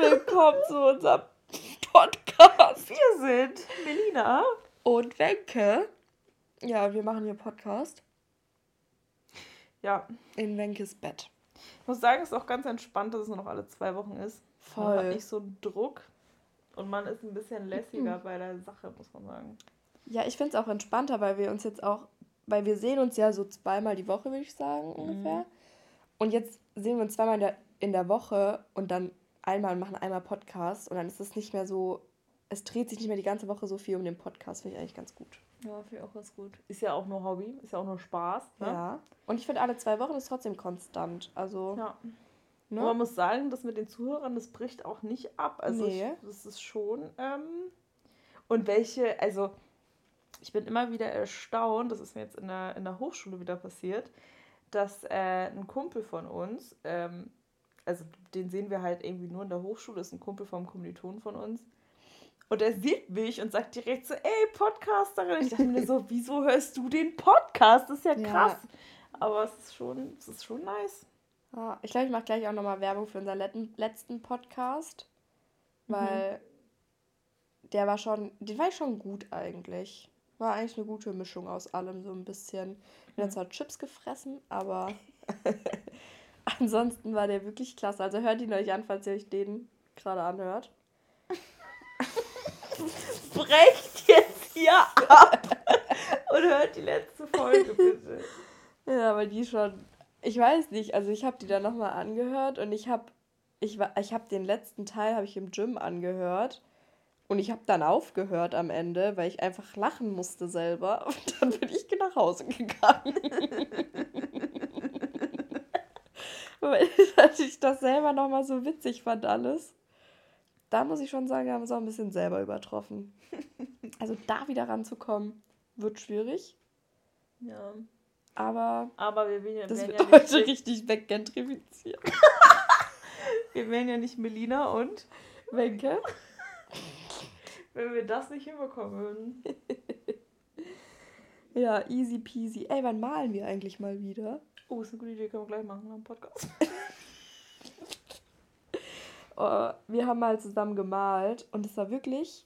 willkommen zu unserem Podcast. Wir sind Melina und Wenke. Ja, wir machen hier Podcast. Ja. In Wenkes Bett. Ich muss sagen, es ist auch ganz entspannt, dass es nur noch alle zwei Wochen ist. Voll. Man hat nicht so einen Druck und man ist ein bisschen lässiger mhm. bei der Sache, muss man sagen. Ja, ich finde es auch entspannter, weil wir uns jetzt auch, weil wir sehen uns ja so zweimal die Woche, würde ich sagen, mhm. ungefähr. Und jetzt sehen wir uns zweimal in der, in der Woche und dann einmal und machen einmal Podcast und dann ist es nicht mehr so, es dreht sich nicht mehr die ganze Woche so viel um den Podcast, finde ich eigentlich ganz gut. Ja, finde ich auch ganz gut. Ist ja auch nur Hobby, ist ja auch nur Spaß. Ne? Ja. Und ich finde, alle zwei Wochen ist trotzdem konstant. Also. Ja. Ne? man muss sagen, das mit den Zuhörern, das bricht auch nicht ab. Also nee. ich, das ist schon. Ähm, und welche, also ich bin immer wieder erstaunt, das ist mir jetzt in der, in der Hochschule wieder passiert, dass äh, ein Kumpel von uns, ähm, also den sehen wir halt irgendwie nur in der Hochschule, ist ein Kumpel vom Kommilitonen von uns. Und er sieht mich und sagt direkt so, ey, Podcasterin. Ich dachte mir so, wieso hörst du den Podcast? Das ist ja krass. Ja. Aber es ist schon, es ist schon nice. Ja, ich glaube, ich mache gleich auch nochmal Werbung für unseren letzten Podcast. Weil mhm. der war schon, den war ich schon gut eigentlich. War eigentlich eine gute Mischung aus allem, so ein bisschen. Ich habe zwar Chips gefressen, aber ansonsten war der wirklich klasse. Also hört ihn euch an, falls ihr euch den gerade anhört. Brecht jetzt hier ab und hört die letzte Folge bitte. Ja, aber die schon. Ich weiß nicht, also ich habe die dann nochmal angehört und ich habe ich, ich hab den letzten Teil habe ich im Gym angehört und ich habe dann aufgehört am Ende, weil ich einfach lachen musste selber. Und dann bin ich nach Hause gegangen. weil ich das selber nochmal so witzig fand alles. Da muss ich schon sagen, haben wir es auch ein bisschen selber übertroffen. Also da wieder ranzukommen, wird schwierig. Ja. Aber, Aber wir werden, das wird ja heute richtig weggentrifiziert. wir wären ja nicht Melina und Wenke. Wenn wir das nicht hinbekommen würden. ja, easy peasy. Ey, wann malen wir eigentlich mal wieder? Oh, ist eine gute Idee, können wir gleich machen am Podcast. oh, wir haben mal zusammen gemalt und es war wirklich.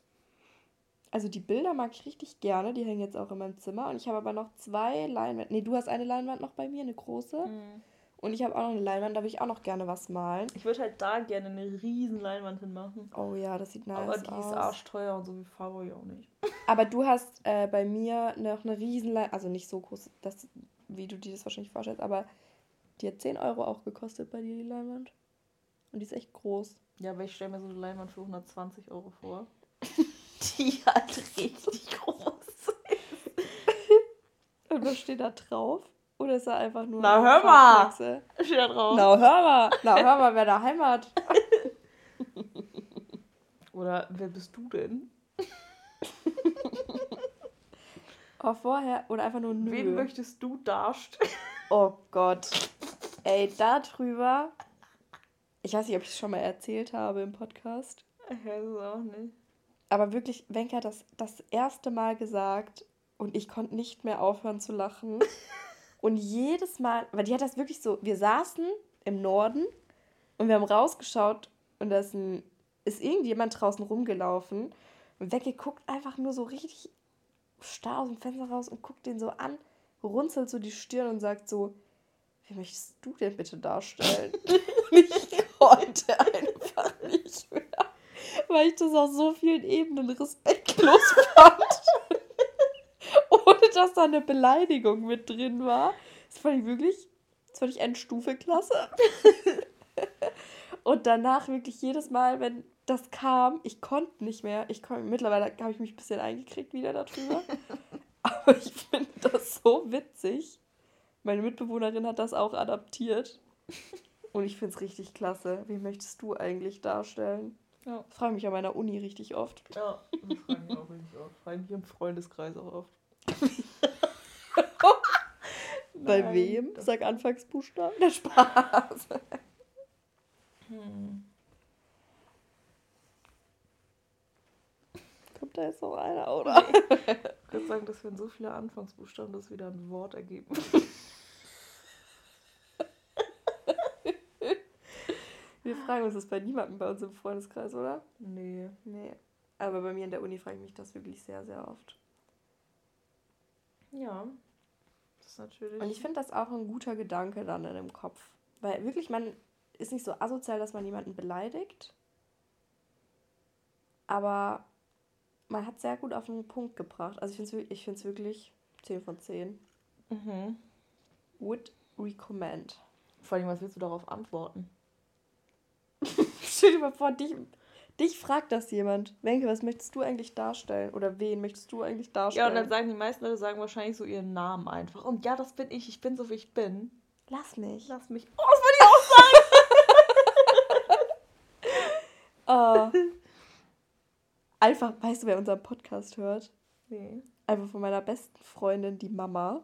Also die Bilder mag ich richtig gerne, die hängen jetzt auch in meinem Zimmer. Und ich habe aber noch zwei Leinwände. Nee, du hast eine Leinwand noch bei mir, eine große. Mhm. Und ich habe auch noch eine Leinwand, da würde ich auch noch gerne was malen. Ich würde halt da gerne eine riesen Leinwand hinmachen. Oh ja, das sieht nice aus. Aber die aus. ist arschteuer und so wie Farbe ich auch nicht. Aber du hast äh, bei mir noch eine riesen Leinwand, also nicht so groß, das, wie du dir das wahrscheinlich vorstellst, aber die hat 10 Euro auch gekostet bei dir, die Leinwand. Und die ist echt groß. Ja, aber ich stelle mir so eine Leinwand für 120 Euro vor. die halt richtig groß ist. und was steht da drauf? Oder ist er einfach nur. Na, hör mal! Steht da drauf. Na, hör mal! Na, hör mal, wer da Heimat. Oder wer bist du denn? Oh, vorher. Oder einfach nur nö. Wen möchtest du darstellen? Oh Gott. Ey, da drüber. Ich weiß nicht, ob ich es schon mal erzählt habe im Podcast. Ich weiß es auch nicht. Aber wirklich, Wenke hat das das erste Mal gesagt und ich konnte nicht mehr aufhören zu lachen. Und jedes Mal, weil die hat das wirklich so, wir saßen im Norden und wir haben rausgeschaut und da ist, ein, ist irgendjemand draußen rumgelaufen und Wecke guckt einfach nur so richtig starr aus dem Fenster raus und guckt den so an, runzelt so die Stirn und sagt so, wie möchtest du denn bitte darstellen? ich konnte einfach nicht mehr, weil ich das auf so vielen Ebenen respektlos fand ohne dass da eine Beleidigung mit drin war. Das fand ich wirklich, das fand ich Endstufe klasse. Und danach wirklich jedes Mal, wenn das kam, ich konnte nicht mehr. Ich kon, mittlerweile habe ich mich ein bisschen eingekriegt wieder darüber. Aber ich finde das so witzig. Meine Mitbewohnerin hat das auch adaptiert. Und ich finde es richtig klasse. Wie möchtest du eigentlich darstellen? Ja. Ich frage mich an meiner Uni richtig oft. Ja, das frage ich auch richtig oft. Frage mich im Freundeskreis auch oft. Bei Nein, wem? Sag Anfangsbuchstaben. Der Spaß. Hm. Kommt da jetzt noch einer, oder? Nee. Ich würde sagen, dass wenn so viele Anfangsbuchstaben das wieder ein Wort ergeben. Wir fragen uns das bei niemandem bei uns im Freundeskreis, oder? Nee. Nee. Aber bei mir in der Uni frage ich mich das wirklich sehr, sehr oft. Ja. Das ist natürlich. Und ich finde das auch ein guter Gedanke dann in dem Kopf. Weil wirklich, man ist nicht so asozial, dass man jemanden beleidigt. Aber man hat sehr gut auf den Punkt gebracht. Also ich finde es ich find's wirklich 10 von 10. Mhm. Would recommend. Vor allem, was willst du darauf antworten? Stell dir mal vor, dich, dich fragt das jemand. Wenke, was möchtest du eigentlich darstellen? Oder wen möchtest du eigentlich darstellen? Ja, und dann sagen die meisten Leute sagen wahrscheinlich so ihren Namen einfach. Und ja, das bin ich. Ich bin so, wie ich bin. Lass mich. Lass mich. Oh, das würde ich auch sagen. uh, einfach, weißt du, wer unseren Podcast hört? Nee. Einfach von meiner besten Freundin, die Mama.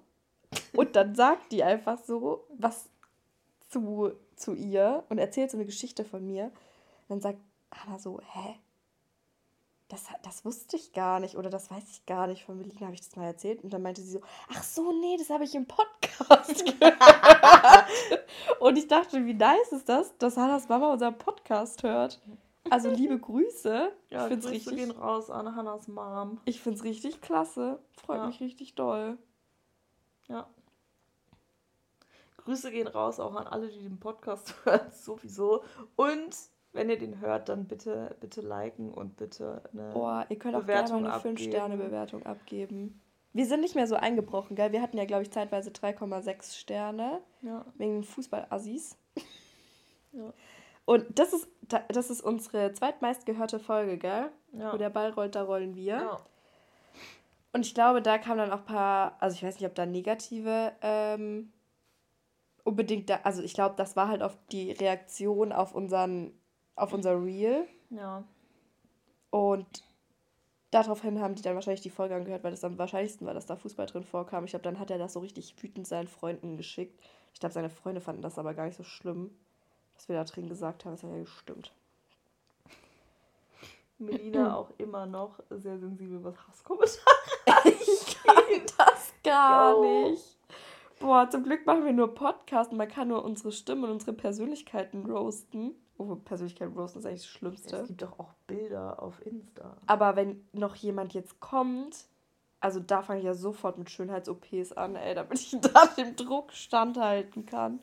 Und dann sagt die einfach so was zu, zu ihr und erzählt so eine Geschichte von mir. Und dann sagt Anna so, hä? Das, das wusste ich gar nicht oder das weiß ich gar nicht. Von Melina habe ich das mal erzählt. Und dann meinte sie so, ach so, nee, das habe ich im Podcast gehört. und ich dachte, wie nice ist das, dass Hannas Mama unseren Podcast hört. Also liebe Grüße. Ja, ich finde es richtig. gehen raus an Hannas Mom. Ich finde es richtig klasse. Freut ja. mich richtig doll. Ja. Grüße gehen raus auch an alle, die den Podcast hören, sowieso. Und wenn ihr den hört, dann bitte, bitte liken und bitte eine Boah, ihr könnt auch Bewertung gerne eine 5-Sterne-Bewertung abgeben. Wir sind nicht mehr so eingebrochen, gell? Wir hatten ja, glaube ich, zeitweise 3,6 Sterne. Ja. Wegen Fußball-Assis. Ja. Und das ist, das ist unsere zweitmeist gehörte Folge, gell? Ja. Wo der Ball rollt, da rollen wir. Ja. Und ich glaube, da kamen dann auch ein paar, also ich weiß nicht, ob da negative ähm, unbedingt da, also ich glaube, das war halt auf die Reaktion auf unseren, auf unser Reel. Ja. Und daraufhin haben die dann wahrscheinlich die Folge angehört, weil das am wahrscheinlichsten war, dass da Fußball drin vorkam. Ich glaube, dann hat er das so richtig wütend seinen Freunden geschickt. Ich glaube, seine Freunde fanden das aber gar nicht so schlimm, was wir da drin gesagt haben. Das hat ja gestimmt. Melina auch immer noch sehr sensibel, was Hasskommentare Ich kann das gar Yo. nicht. Boah, zum Glück machen wir nur Podcast und man kann nur unsere Stimmen und unsere Persönlichkeiten roasten. Oh, Persönlichkeit roasten ist eigentlich das Schlimmste. Es gibt doch auch Bilder auf Insta. Aber wenn noch jemand jetzt kommt, also da fange ich ja sofort mit Schönheits-OPs an, ey, damit ich da dem Druck standhalten kann.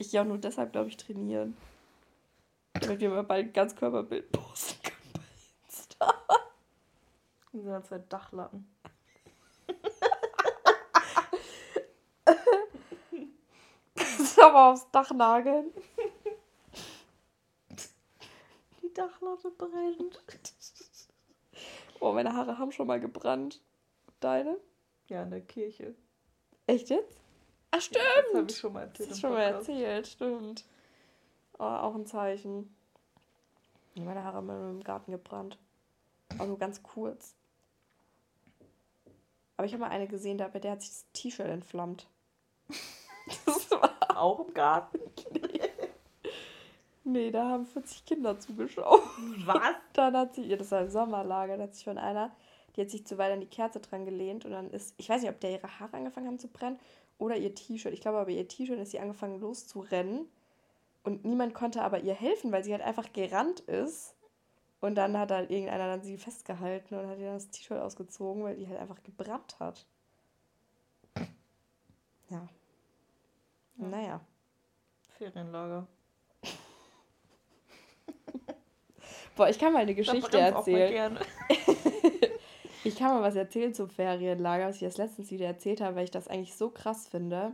Ich ja auch nur deshalb, glaube ich, trainieren. Damit wir mal bald ein Ganzkörperbild posten können bei Insta. Wir sind zwei Dachlatten. aber aufs Dach nageln. Die Dachlatte brennt. Oh, meine Haare haben schon mal gebrannt. Deine? Ja, in der Kirche. Echt jetzt? Ach, stimmt. Ja, das habe ich schon mal erzählt. Das ist schon mal erzählt, stimmt. Oh, auch ein Zeichen. Meine Haare haben im Garten gebrannt. Aber nur ganz kurz. Aber ich habe mal eine gesehen, bei der hat sich das T-Shirt entflammt. Das war auch im Garten? nee, da haben 40 Kinder zugeschaut. Was? Dann hat sie, das war ein Sommerlager, da hat sich von einer, die hat sich zu weit an die Kerze dran gelehnt und dann ist, ich weiß nicht, ob der ihre Haare angefangen haben zu brennen oder ihr T-Shirt. Ich glaube aber ihr T-Shirt ist sie angefangen loszurennen und niemand konnte aber ihr helfen, weil sie halt einfach gerannt ist. Und dann hat halt irgendeiner dann sie festgehalten und hat ihr das T-Shirt ausgezogen, weil die halt einfach gebrannt hat. Ja. Ja. Naja. Ferienlager. Boah, ich kann mal eine Geschichte erzählen. Mal ich kann mal was erzählen zum Ferienlager, was ich das letztens wieder erzählt habe, weil ich das eigentlich so krass finde.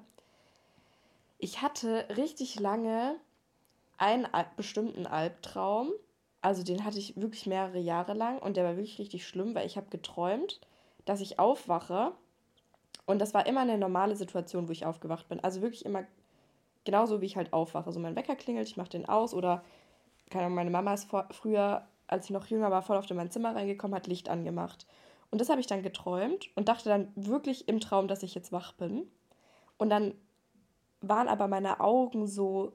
Ich hatte richtig lange einen bestimmten Albtraum. Also den hatte ich wirklich mehrere Jahre lang und der war wirklich richtig schlimm, weil ich habe geträumt, dass ich aufwache und das war immer eine normale Situation, wo ich aufgewacht bin. Also wirklich immer genauso, wie ich halt aufwache. So mein Wecker klingelt, ich mache den aus oder keine Ahnung, meine Mama ist vor, früher, als ich noch jünger war, voll auf in mein Zimmer reingekommen, hat Licht angemacht. Und das habe ich dann geträumt und dachte dann wirklich im Traum, dass ich jetzt wach bin. Und dann waren aber meine Augen so,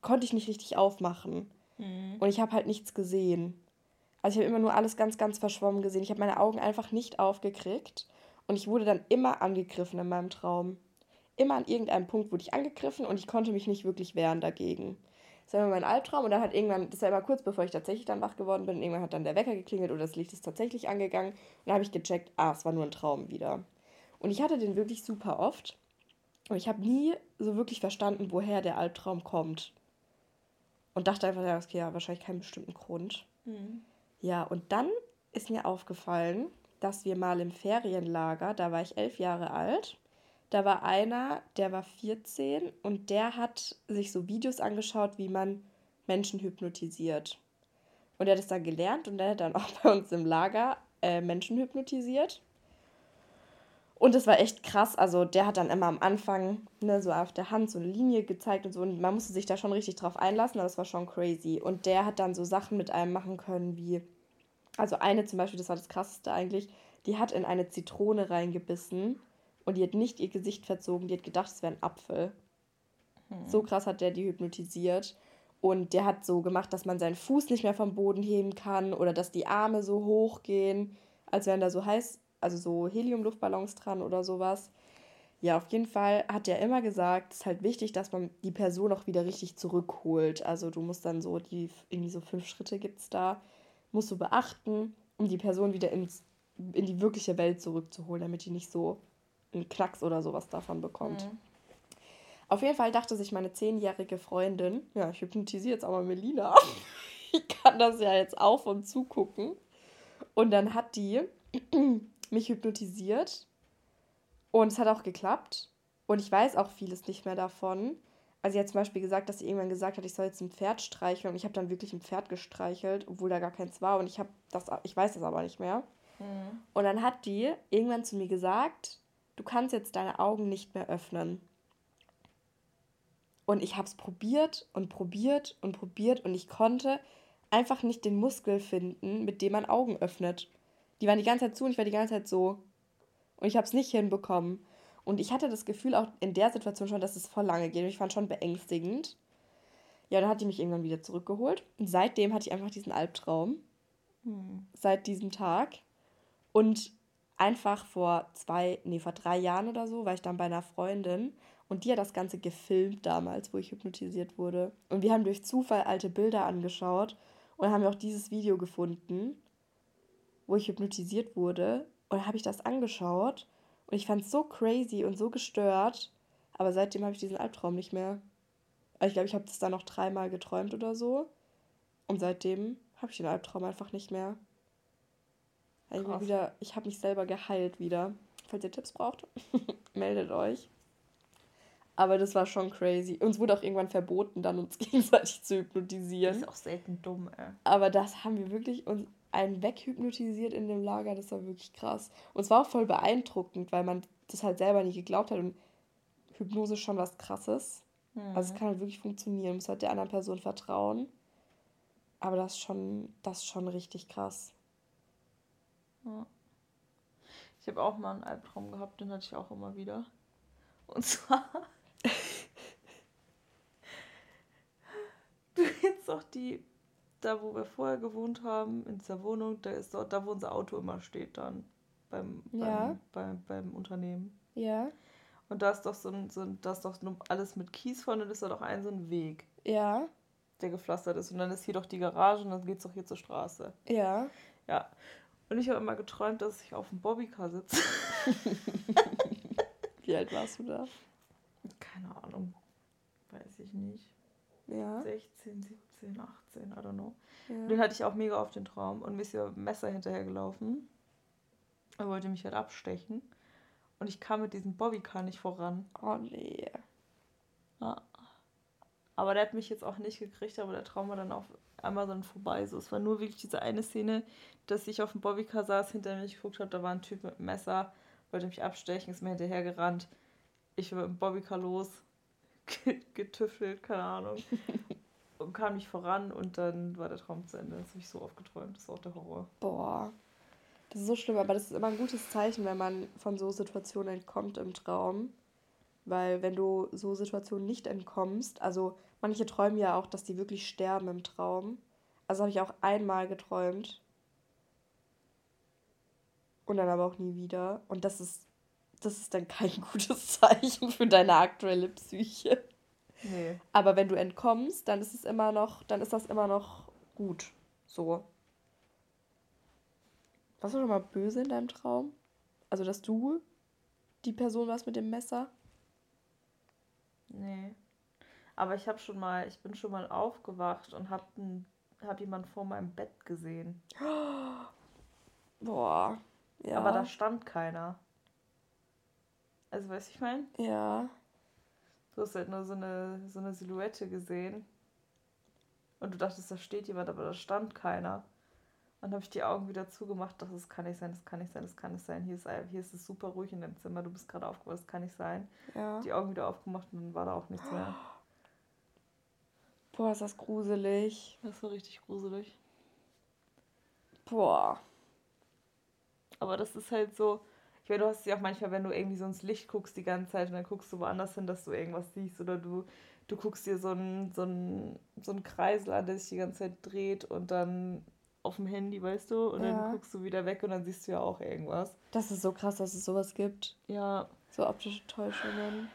konnte ich nicht richtig aufmachen. Mhm. Und ich habe halt nichts gesehen. Also ich habe immer nur alles ganz, ganz verschwommen gesehen. Ich habe meine Augen einfach nicht aufgekriegt. Und ich wurde dann immer angegriffen in meinem Traum. Immer an irgendeinem Punkt wurde ich angegriffen und ich konnte mich nicht wirklich wehren dagegen. Das war immer mein Albtraum und dann hat irgendwann, das war immer kurz bevor ich tatsächlich dann wach geworden bin, irgendwann hat dann der Wecker geklingelt oder das Licht ist tatsächlich angegangen und dann habe ich gecheckt, ah, es war nur ein Traum wieder. Und ich hatte den wirklich super oft und ich habe nie so wirklich verstanden, woher der Albtraum kommt. Und dachte einfach, ja, okay, ja, wahrscheinlich keinen bestimmten Grund. Mhm. Ja, und dann ist mir aufgefallen, dass wir mal im Ferienlager, da war ich elf Jahre alt, da war einer, der war 14 und der hat sich so Videos angeschaut, wie man Menschen hypnotisiert. Und er hat es dann gelernt und er hat dann auch bei uns im Lager äh, Menschen hypnotisiert. Und das war echt krass. Also der hat dann immer am Anfang ne, so auf der Hand so eine Linie gezeigt und so. Und man musste sich da schon richtig drauf einlassen, aber das war schon crazy. Und der hat dann so Sachen mit einem machen können wie, also eine zum Beispiel, das war das krasseste eigentlich, die hat in eine Zitrone reingebissen und die hat nicht ihr Gesicht verzogen, die hat gedacht, es wäre ein Apfel. Hm. So krass hat der die hypnotisiert. Und der hat so gemacht, dass man seinen Fuß nicht mehr vom Boden heben kann oder dass die Arme so hoch gehen, als wären da so heiß, also so Heliumluftballons dran oder sowas. Ja, auf jeden Fall hat er immer gesagt, es ist halt wichtig, dass man die Person auch wieder richtig zurückholt. Also du musst dann so, die irgendwie so fünf Schritte gibt es da, musst du beachten, um die Person wieder ins, in die wirkliche Welt zurückzuholen, damit die nicht so einen Knacks oder sowas davon bekommt. Mhm. Auf jeden Fall dachte sich meine zehnjährige Freundin, ja, ich hypnotisiere jetzt aber Melina. ich kann das ja jetzt auf und zugucken. Und dann hat die mich hypnotisiert und es hat auch geklappt. Und ich weiß auch vieles nicht mehr davon. Also sie hat zum Beispiel gesagt, dass sie irgendwann gesagt hat, ich soll jetzt ein Pferd streicheln. Und ich habe dann wirklich ein Pferd gestreichelt, obwohl da gar keins war. Und ich habe das, ich weiß das aber nicht mehr. Mhm. Und dann hat die irgendwann zu mir gesagt, du kannst jetzt deine Augen nicht mehr öffnen. Und ich habe es probiert und probiert und probiert und ich konnte einfach nicht den Muskel finden, mit dem man Augen öffnet. Die waren die ganze Zeit zu und ich war die ganze Zeit so. Und ich habe es nicht hinbekommen. Und ich hatte das Gefühl auch in der Situation schon, dass es voll lange geht. Und ich fand schon beängstigend. Ja, dann hat die mich irgendwann wieder zurückgeholt. Und seitdem hatte ich einfach diesen Albtraum. Hm. Seit diesem Tag. Und einfach vor zwei, nee, vor drei Jahren oder so war ich dann bei einer Freundin. Und die hat das Ganze gefilmt damals, wo ich hypnotisiert wurde. Und wir haben durch Zufall alte Bilder angeschaut und haben auch dieses Video gefunden wo ich hypnotisiert wurde. Und habe ich das angeschaut und ich fand es so crazy und so gestört. Aber seitdem habe ich diesen Albtraum nicht mehr. Ich glaube, ich habe das dann noch dreimal geträumt oder so. Und seitdem habe ich den Albtraum einfach nicht mehr. Ich, wieder, ich habe mich selber geheilt wieder. Falls ihr Tipps braucht, meldet euch. Aber das war schon crazy. Uns wurde auch irgendwann verboten, dann uns gegenseitig zu hypnotisieren. Das ist auch selten dumm, ey. Aber das haben wir wirklich uns einen weghypnotisiert in dem Lager. Das war wirklich krass. Und es war auch voll beeindruckend, weil man das halt selber nie geglaubt hat. Und Hypnose ist schon was Krasses. Mhm. Also es kann halt wirklich funktionieren. Man muss halt der anderen Person vertrauen. Aber das ist schon, das ist schon richtig krass. Ja. Ich habe auch mal einen Albtraum gehabt, den hatte ich auch immer wieder. Und zwar. du kennst doch die da wo wir vorher gewohnt haben, in dieser Wohnung, da ist dort, da wo unser Auto immer steht dann beim, ja. beim, beim, beim Unternehmen. Ja. Und da ist doch so ein, so ein, da ist doch alles mit Kies vorne, das ist doch ein so ein Weg. Ja. Der gepflastert ist. Und dann ist hier doch die Garage und dann geht es doch hier zur Straße. Ja. Ja. Und ich habe immer geträumt, dass ich auf dem Bobbycar sitze. Wie alt warst du da? Keine Ahnung. Weiß ich nicht. Ja. 16, 17, 18, I don't know. Ja. Den hatte ich auch mega auf den Traum und mir ist ja Messer hinterhergelaufen. Er wollte mich halt abstechen. Und ich kam mit diesem Bobbycar nicht voran. Oh nee. Ja. Aber der hat mich jetzt auch nicht gekriegt, aber der Traum war dann auf Amazon vorbei. So, es war nur wirklich diese eine Szene, dass ich auf dem Bobbycar saß, hinter mir geguckt habe, da war ein Typ mit einem Messer, wollte mich abstechen, ist mir hinterhergerannt. Ich war mit dem Bobbycar los, getüffelt, keine Ahnung. und kam nicht voran und dann war der Traum zu Ende. Das habe ich so oft geträumt. Das ist auch der Horror. Boah. Das ist so schlimm, aber das ist immer ein gutes Zeichen, wenn man von so Situationen entkommt im Traum. Weil wenn du so Situationen nicht entkommst, also manche träumen ja auch, dass die wirklich sterben im Traum. Also habe ich auch einmal geträumt. Und dann aber auch nie wieder. Und das ist, das ist dann kein gutes Zeichen für deine aktuelle Psyche. Nee. Aber wenn du entkommst, dann ist es immer noch, dann ist das immer noch gut. So. Warst du schon mal böse in deinem Traum? Also, dass du die Person warst mit dem Messer? Nee. Aber ich habe schon mal, ich bin schon mal aufgewacht und habe hab jemand vor meinem Bett gesehen. Boah. Ja. Aber da stand keiner. Also, weißt du, ich meine? Ja. Du hast halt nur so eine, so eine Silhouette gesehen. Und du dachtest, da steht jemand, aber da stand keiner. Dann habe ich die Augen wieder zugemacht, dachte, das kann nicht sein, das kann nicht sein, das kann nicht sein. Hier ist, hier ist es super ruhig in deinem Zimmer, du bist gerade aufgewacht, das kann nicht sein. Ja. Die Augen wieder aufgemacht und dann war da auch nichts mehr. Boah, ist das gruselig. Das war richtig gruselig. Boah. Aber das ist halt so, ich meine, du hast ja auch manchmal, wenn du irgendwie so ins Licht guckst die ganze Zeit und dann guckst du woanders hin, dass du irgendwas siehst oder du, du guckst dir so einen so so einen Kreisel an, der sich die ganze Zeit dreht und dann auf dem Handy, weißt du, und ja. dann guckst du wieder weg und dann siehst du ja auch irgendwas. Das ist so krass, dass es sowas gibt. Ja. So optische Täuschungen.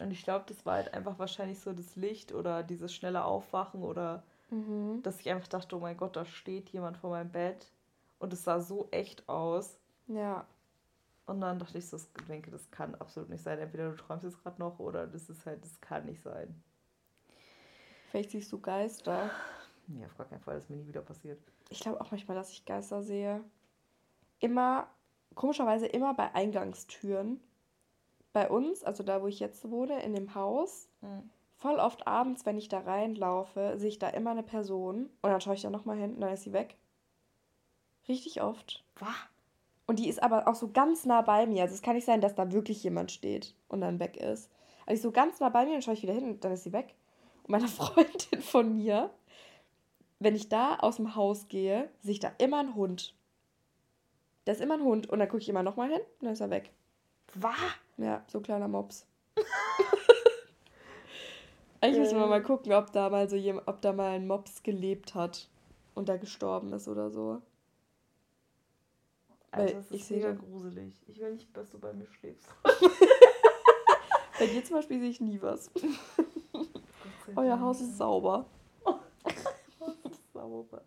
Und ich glaube, das war halt einfach wahrscheinlich so das Licht oder dieses schnelle Aufwachen oder mhm. dass ich einfach dachte, oh mein Gott, da steht jemand vor meinem Bett. Und es sah so echt aus. Ja. Und dann dachte ich so, ich denke, das kann absolut nicht sein. Entweder du träumst jetzt gerade noch oder das ist halt, das kann nicht sein. Vielleicht siehst du Geister. Nee, auf gar keinen Fall, das ist mir nie wieder passiert. Ich glaube auch manchmal, dass ich Geister sehe. Immer, komischerweise immer bei Eingangstüren bei uns, also da, wo ich jetzt wohne, in dem Haus, mhm. voll oft abends, wenn ich da reinlaufe, sehe ich da immer eine Person und dann schaue ich da nochmal hin und dann ist sie weg. Richtig oft. Was? Und die ist aber auch so ganz nah bei mir. Also es kann nicht sein, dass da wirklich jemand steht und dann weg ist. Also ich so ganz nah bei mir und schaue ich wieder hin und dann ist sie weg. Und meine Freundin von mir, wenn ich da aus dem Haus gehe, sehe ich da immer einen Hund. Da ist immer ein Hund und dann gucke ich immer nochmal hin und dann ist er weg. Was? Ja, so kleiner Mops. Eigentlich müssen wir mal gucken, ob da mal so jemand, ob da mal ein Mops gelebt hat und da gestorben ist oder so. Alter, das ist mega gruselig. Ich will nicht, dass du bei mir schläfst. bei dir zum Beispiel sehe ich nie was. Euer Haus ist sauber. sauber.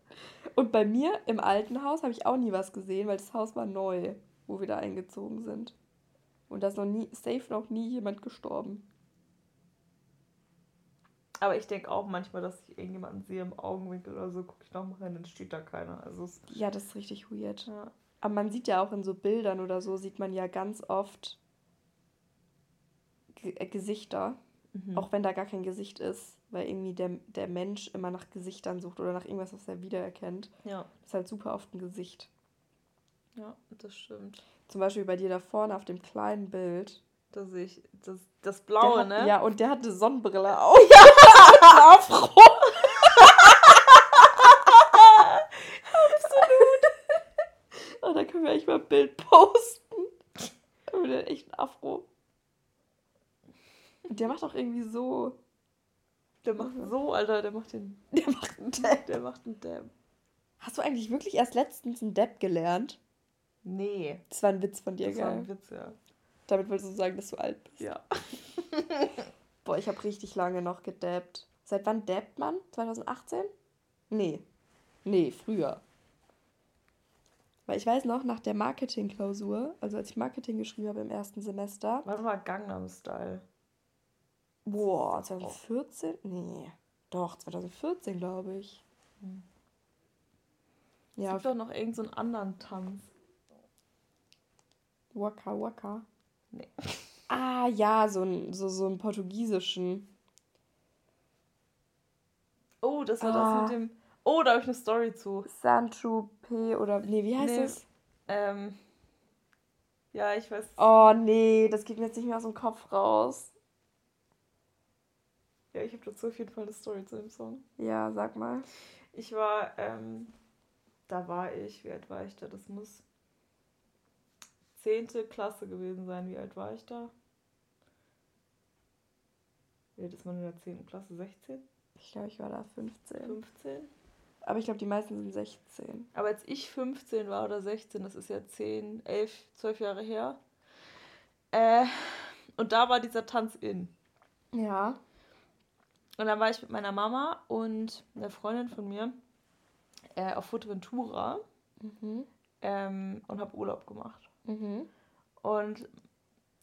Und bei mir im alten Haus habe ich auch nie was gesehen, weil das Haus war neu, wo wir da eingezogen sind. Und da ist noch nie, safe noch nie jemand gestorben. Aber ich denke auch manchmal, dass ich irgendjemanden sehe im Augenwinkel oder so, gucke ich nochmal rein, dann steht da keiner. Also ja, das ist richtig weird. Ja. Aber man sieht ja auch in so Bildern oder so, sieht man ja ganz oft G äh, Gesichter. Mhm. Auch wenn da gar kein Gesicht ist, weil irgendwie der, der Mensch immer nach Gesichtern sucht oder nach irgendwas, was er wiedererkennt. Ja. Das ist halt super oft ein Gesicht. Ja, das stimmt. Zum Beispiel bei dir da vorne auf dem kleinen Bild. Da sehe ich das, das Blaue, hat, ne? Ja, und der hat eine Sonnenbrille auf. Ja, ein Afro. Absolut. Oh, da können wir echt mal ein Bild posten. Aber der hat echt ein Afro. Und der macht auch irgendwie so. Der macht so, Alter, der macht den. Der macht einen Dab. Der macht einen Dab. Hast du eigentlich wirklich erst letztens einen Dab gelernt? Nee. Das war ein Witz von dir, das gell? Das war ein Witz, ja. Damit wolltest du sagen, dass du alt bist. Ja. Boah, ich habe richtig lange noch gedabbt. Seit wann dabbt man? 2018? Nee. Nee, früher. Weil ich weiß noch, nach der Marketing-Klausur, also als ich Marketing geschrieben habe im ersten Semester. Wann war Gangnam Style? Boah, 2014? Nee. Doch, 2014, glaube ich. Hm. Ja. Es gibt doch noch irgendeinen so anderen Tanz. Waka Waka. Nee. Ah, ja, so, ein, so, so einen portugiesischen. Oh, das war ah. das mit dem. Oh, da habe ich eine Story zu. Sancho P. oder. Nee, wie heißt nee. es? Ähm. Ja, ich weiß. Oh, nee, das geht mir jetzt nicht mehr aus dem Kopf raus. Ja, ich habe dazu auf jeden Fall eine Story zu dem Song. Ja, sag mal. Ich war, ähm, da war ich, wie alt war ich da? Das muss 10. Klasse gewesen sein. Wie alt war ich da? Wie alt ist man in der 10. Klasse? 16? Ich glaube, ich war da 15. 15? Aber ich glaube, die meisten sind 16. Aber als ich 15 war oder 16, das ist ja 10, 11, 12 Jahre her. Äh, und da war dieser Tanz in. Ja. Und dann war ich mit meiner Mama und einer Freundin von mir äh, auf Fuerteventura mhm. ähm, und habe Urlaub gemacht. Mhm. Und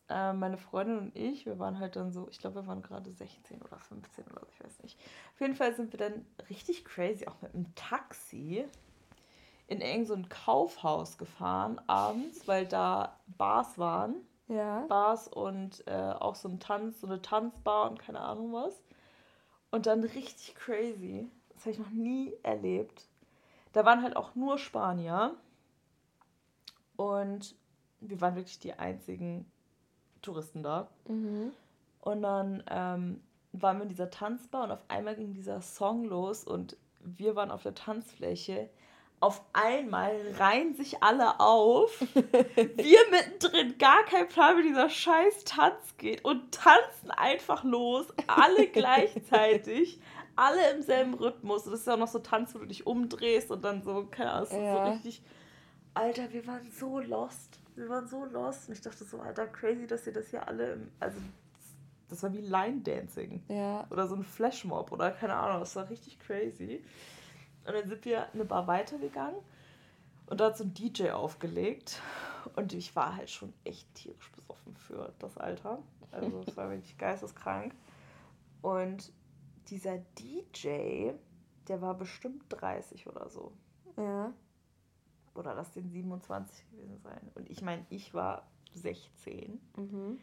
äh, meine Freundin und ich, wir waren halt dann so, ich glaube, wir waren gerade 16 oder 15 oder so, ich weiß nicht. Auf jeden Fall sind wir dann richtig crazy, auch mit einem Taxi, in irgend so ein Kaufhaus gefahren abends, weil da Bars waren. Ja. Bars und äh, auch so ein Tanz, so eine Tanzbar und keine Ahnung was. Und dann richtig crazy. Das habe ich noch nie erlebt. Da waren halt auch nur Spanier. Und wir waren wirklich die einzigen Touristen da. Mhm. Und dann ähm, waren wir in dieser Tanzbar und auf einmal ging dieser Song los und wir waren auf der Tanzfläche. Auf einmal reihen sich alle auf. wir mittendrin, gar kein Plan, wie dieser scheiß Tanz geht und tanzen einfach los. Alle gleichzeitig. alle im selben Rhythmus. Und das ist ja auch noch so Tanz, wo du dich umdrehst und dann so, keine Ahnung, ja. so richtig. Alter, wir waren so lost wir waren so lost. Und ich dachte so, Alter, crazy, dass ihr das hier alle im, also das war wie Line Dancing. Ja. Oder so ein Flashmob oder keine Ahnung, das war richtig crazy. Und dann sind wir eine Bar weitergegangen und da hat so ein DJ aufgelegt. Und ich war halt schon echt tierisch besoffen für das Alter. Also es war wirklich geisteskrank. Und dieser DJ, der war bestimmt 30 oder so. Ja oder lass den 27 gewesen sein. Und ich meine, ich war 16. Mhm.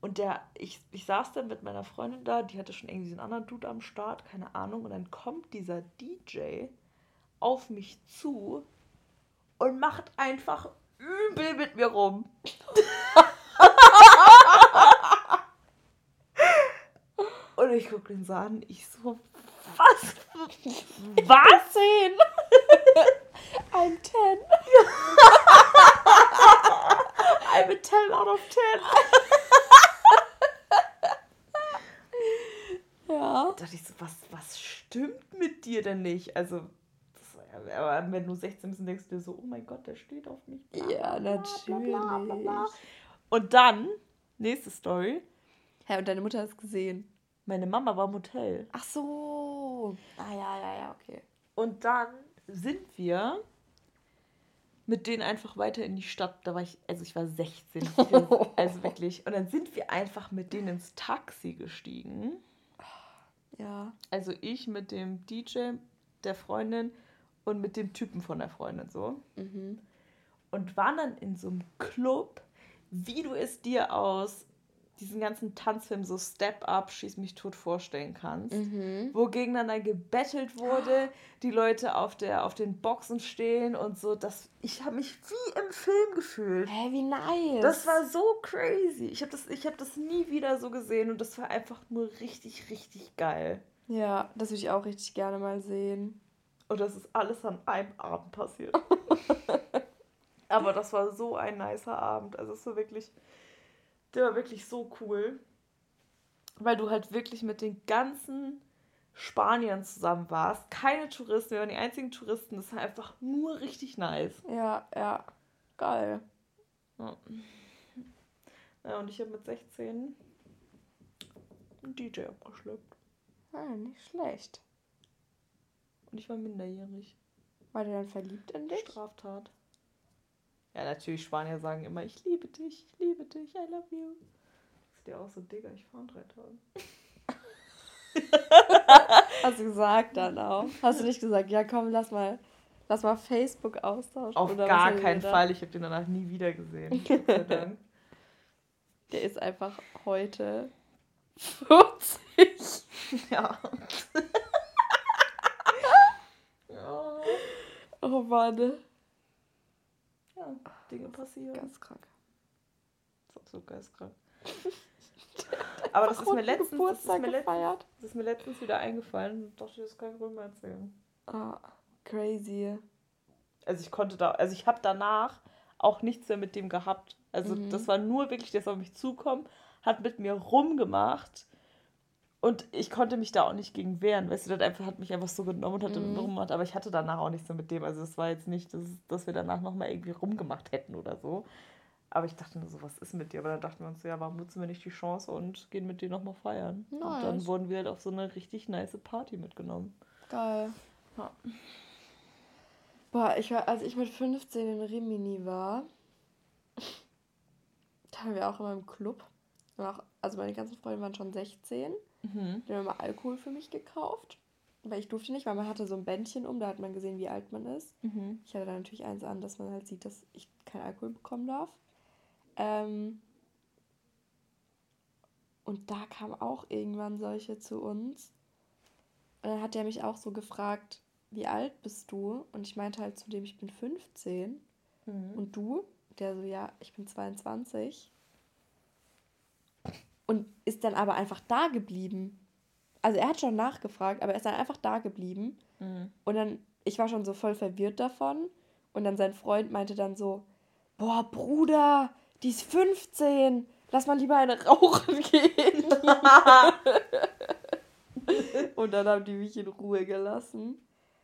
Und der, ich, ich saß dann mit meiner Freundin da, die hatte schon irgendwie so einen anderen Dude am Start, keine Ahnung. Und dann kommt dieser DJ auf mich zu und macht einfach übel mit mir rum. und ich gucke ihn so an, ich so, was? Was? I'm 10. I'm a 10 out of 10. ja. Da dachte ich so, was, was stimmt mit dir denn nicht? Also, das, aber wenn du 16 bist, denkst du dir so, oh mein Gott, der steht auf mich. Bla, ja, bla, natürlich. Bla, und dann, nächste Story. Hä, und deine Mutter hat es gesehen? Meine Mama war im Hotel. Ach so. Ah ja, ja, ja, okay. Und dann sind wir mit denen einfach weiter in die Stadt. Da war ich, also ich war 16. also wirklich. Und dann sind wir einfach mit denen ins Taxi gestiegen. Ja. Also ich mit dem DJ, der Freundin und mit dem Typen von der Freundin so. Mhm. Und waren dann in so einem Club, wie du es dir aus diesen ganzen Tanzfilm so Step Up, Schieß mich tot vorstellen kannst, mhm. wo gegeneinander gebettelt wurde, die Leute auf, der, auf den Boxen stehen und so. Das, ich habe mich wie im Film gefühlt. Hä, wie nice. Das war so crazy. Ich habe das, hab das nie wieder so gesehen und das war einfach nur richtig, richtig geil. Ja, das würde ich auch richtig gerne mal sehen. Und das ist alles an einem Abend passiert. Aber das war so ein nicer Abend. Also es war wirklich der war wirklich so cool, weil du halt wirklich mit den ganzen Spaniern zusammen warst. Keine Touristen, wir waren die einzigen Touristen. Das war einfach nur richtig nice. Ja, ja. Geil. Ja, ja und ich habe mit 16 einen DJ abgeschleppt. Ah, nicht schlecht. Und ich war minderjährig. War der dann verliebt in dich? Straftat. Ja, natürlich, Spanier sagen immer, ich liebe dich, ich liebe dich, I love you. Das ist ja auch so, Digga, ich fahre in drei Tagen. Hast du gesagt dann auch? Hast du nicht gesagt, ja komm, lass mal, lass mal Facebook austauschen? Auf gar keinen Fall, ich habe den danach nie wieder gesehen. Der ist einfach heute 40. Ja. ja. Oh Mann ja, Dinge passieren. Ganz krank. Das ist so geistkrank. Aber das ist, mir letztens, das, ist mir letztens, das ist mir letztens wieder eingefallen dachte, das kann ich mal erzählen. Ah, crazy. Also ich konnte da, also ich habe danach auch nichts mehr mit dem gehabt. Also mhm. das war nur wirklich, der ist auf mich zukommen, hat mit mir rumgemacht und ich konnte mich da auch nicht gegen wehren. Weißt du, das einfach, hat mich einfach so genommen und hat mhm. rumgemacht. Aber ich hatte danach auch nichts mehr mit dem. Also es war jetzt nicht, dass, dass wir danach nochmal irgendwie rumgemacht hätten oder so. Aber ich dachte nur so, was ist mit dir? Aber dann dachten wir uns so, ja, warum nutzen wir nicht die Chance und gehen mit dir nochmal feiern? Nice. Und dann wurden wir halt auf so eine richtig nice Party mitgenommen. Geil. Ja. Boah, ich war, als ich mit 15 in Rimini war, da waren wir auch immer im Club. Auch, also meine ganzen Freunde waren schon 16. Mhm. Die haben immer Alkohol für mich gekauft. Weil ich durfte nicht, weil man hatte so ein Bändchen um, da hat man gesehen, wie alt man ist. Mhm. Ich hatte da natürlich eins an, dass man halt sieht, dass ich keinen Alkohol bekommen darf. Ähm und da kamen auch irgendwann solche zu uns. Und dann hat er mich auch so gefragt, wie alt bist du? Und ich meinte halt zu dem, ich bin 15. Mhm. Und du? Der so, ja, ich bin 22. Und ist dann aber einfach da geblieben. Also er hat schon nachgefragt, aber er ist dann einfach da geblieben. Mhm. Und dann, ich war schon so voll verwirrt davon. Und dann sein Freund meinte dann so, boah, Bruder, die ist 15. Lass mal lieber eine rauchen gehen. und dann haben die mich in Ruhe gelassen.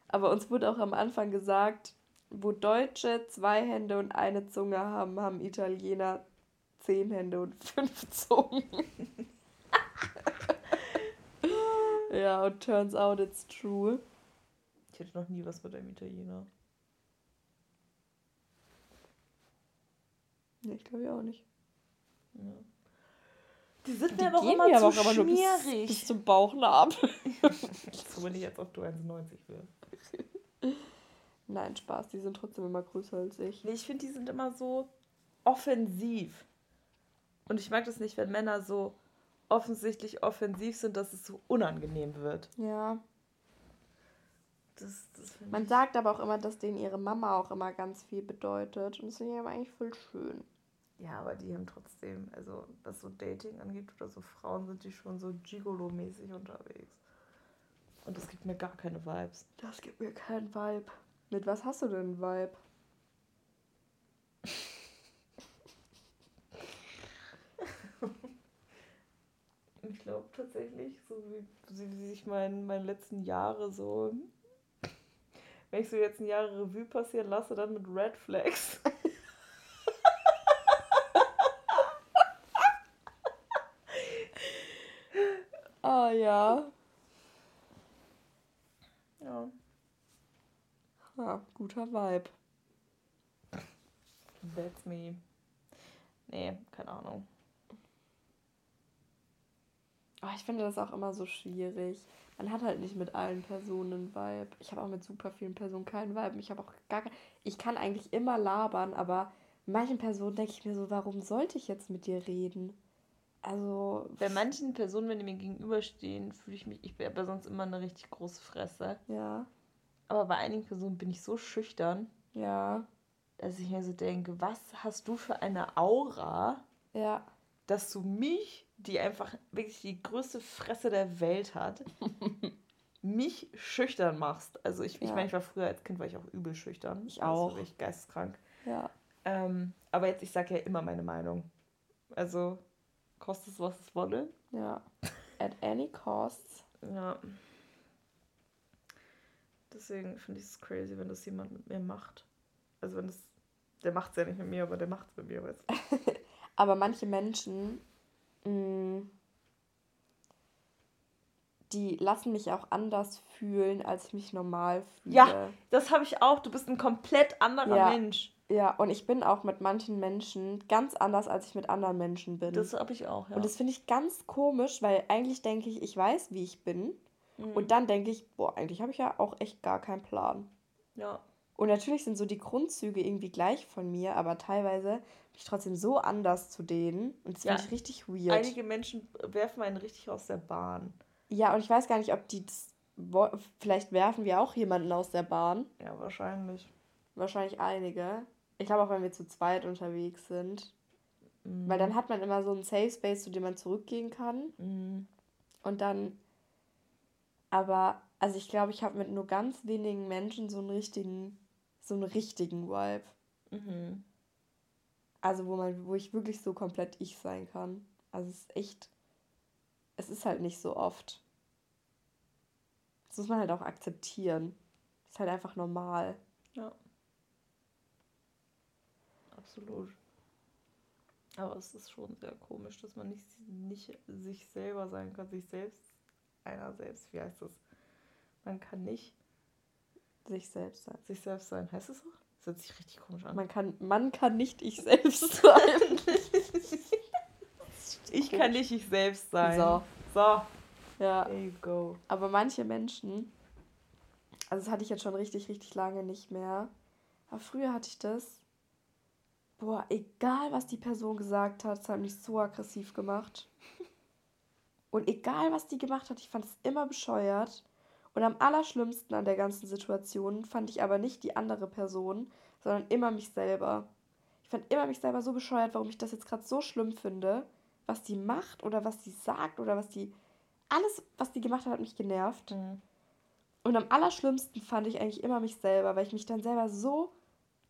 Aber uns wurde auch am Anfang gesagt, wo Deutsche zwei Hände und eine Zunge haben, haben Italiener zehn Hände und fünf Zungen. ja, und turns out it's true. Ich hätte noch nie was mit einem Italiener. Nee, ich glaube ja auch nicht. Ja. Die sind mir aber auch immer zu aber schmierig. Bis, bis zum Bauchnabel. so bin ich jetzt auf du 1,90 wirst. Nein, Spaß, die sind trotzdem immer größer als ich. Nee, ich finde, die sind immer so offensiv. Und ich mag das nicht, wenn Männer so offensichtlich offensiv sind, dass es so unangenehm wird. Ja. Das, das Man sagt aber auch immer, dass denen ihre Mama auch immer ganz viel bedeutet. Und das finde ich aber eigentlich voll schön. Ja, aber die haben trotzdem, also was so Dating angeht oder so Frauen, sind die schon so Gigolo-mäßig unterwegs. Und das gibt mir gar keine Vibes. Das gibt mir keinen Vibe. Mit was hast du denn einen Vibe? Ich glaube tatsächlich, so wie, wie sich mein, meine letzten Jahre so, wenn ich so jetzt ein Jahre Revue passieren lasse, dann mit Red Flags. ah ja. Ja, guter Vibe. That's me. Nee, keine Ahnung. Oh, ich finde das auch immer so schwierig. Man hat halt nicht mit allen Personen einen Vibe. Ich habe auch mit super vielen Personen keinen Vibe. Ich habe auch gar kein, Ich kann eigentlich immer labern, aber manchen Personen denke ich mir so, warum sollte ich jetzt mit dir reden? Also. Bei manchen Personen, wenn die mir gegenüberstehen, fühle ich mich. Ich bin aber sonst immer eine richtig große Fresse. Ja. Aber bei einigen Personen bin ich so schüchtern. Ja. Dass ich mir so denke, was hast du für eine Aura? Ja. Dass du mich, die einfach wirklich die größte Fresse der Welt hat, mich schüchtern machst. Also ich, ja. ich meine, ich war früher als Kind war ich auch übel schüchtern. Ich also auch. Also ich geisteskrank. Ja. Ähm, aber jetzt, ich sage ja immer meine Meinung. Also kostet es, was es wolle. Ja. At any cost. Ja. Deswegen finde ich es crazy, wenn das jemand mit mir macht. Also wenn das. Der macht es ja nicht mit mir, aber der macht es mit mir, weißt du? aber manche Menschen. Mh, mm, die lassen mich auch anders fühlen, als ich mich normal fühle. Ja, das habe ich auch. Du bist ein komplett anderer ja. Mensch. Ja, und ich bin auch mit manchen Menschen ganz anders, als ich mit anderen Menschen bin. Das habe ich auch, ja. Und das finde ich ganz komisch, weil eigentlich denke ich, ich weiß, wie ich bin. Mhm. Und dann denke ich, boah, eigentlich habe ich ja auch echt gar keinen Plan. Ja. Und natürlich sind so die Grundzüge irgendwie gleich von mir, aber teilweise bin ich trotzdem so anders zu denen. Und das ja. finde ich richtig weird. Einige Menschen werfen einen richtig aus der Bahn. Ja, und ich weiß gar nicht, ob die das. Vielleicht werfen wir auch jemanden aus der Bahn. Ja, wahrscheinlich. Wahrscheinlich einige. Ich glaube auch, wenn wir zu zweit unterwegs sind. Mhm. Weil dann hat man immer so einen Safe Space, zu dem man zurückgehen kann. Mhm. Und dann aber, also ich glaube, ich habe mit nur ganz wenigen Menschen so einen richtigen, so einen richtigen Vibe. Mhm. Also wo man, wo ich wirklich so komplett ich sein kann. Also es ist echt, es ist halt nicht so oft. Das muss man halt auch akzeptieren. Ist halt einfach normal. Ja. Absolut. Aber es ist schon sehr komisch, dass man nicht, nicht sich selber sein kann, sich selbst, einer selbst, wie heißt das? Man kann nicht sich selbst sein. Sich selbst sein, heißt es so? Das hört sich richtig komisch an. Man kann, man kann nicht ich selbst sein. ich kann nicht ich selbst sein. So. So. Ja. There you go. Aber manche Menschen, also das hatte ich jetzt schon richtig, richtig lange nicht mehr. Aber früher hatte ich das. Boah, egal was die Person gesagt hat, es hat mich so aggressiv gemacht. Und egal was die gemacht hat, ich fand es immer bescheuert. Und am allerschlimmsten an der ganzen Situation fand ich aber nicht die andere Person, sondern immer mich selber. Ich fand immer mich selber so bescheuert, warum ich das jetzt gerade so schlimm finde, was die macht oder was sie sagt oder was die. Alles, was die gemacht hat, hat mich genervt. Mhm. Und am allerschlimmsten fand ich eigentlich immer mich selber, weil ich mich dann selber so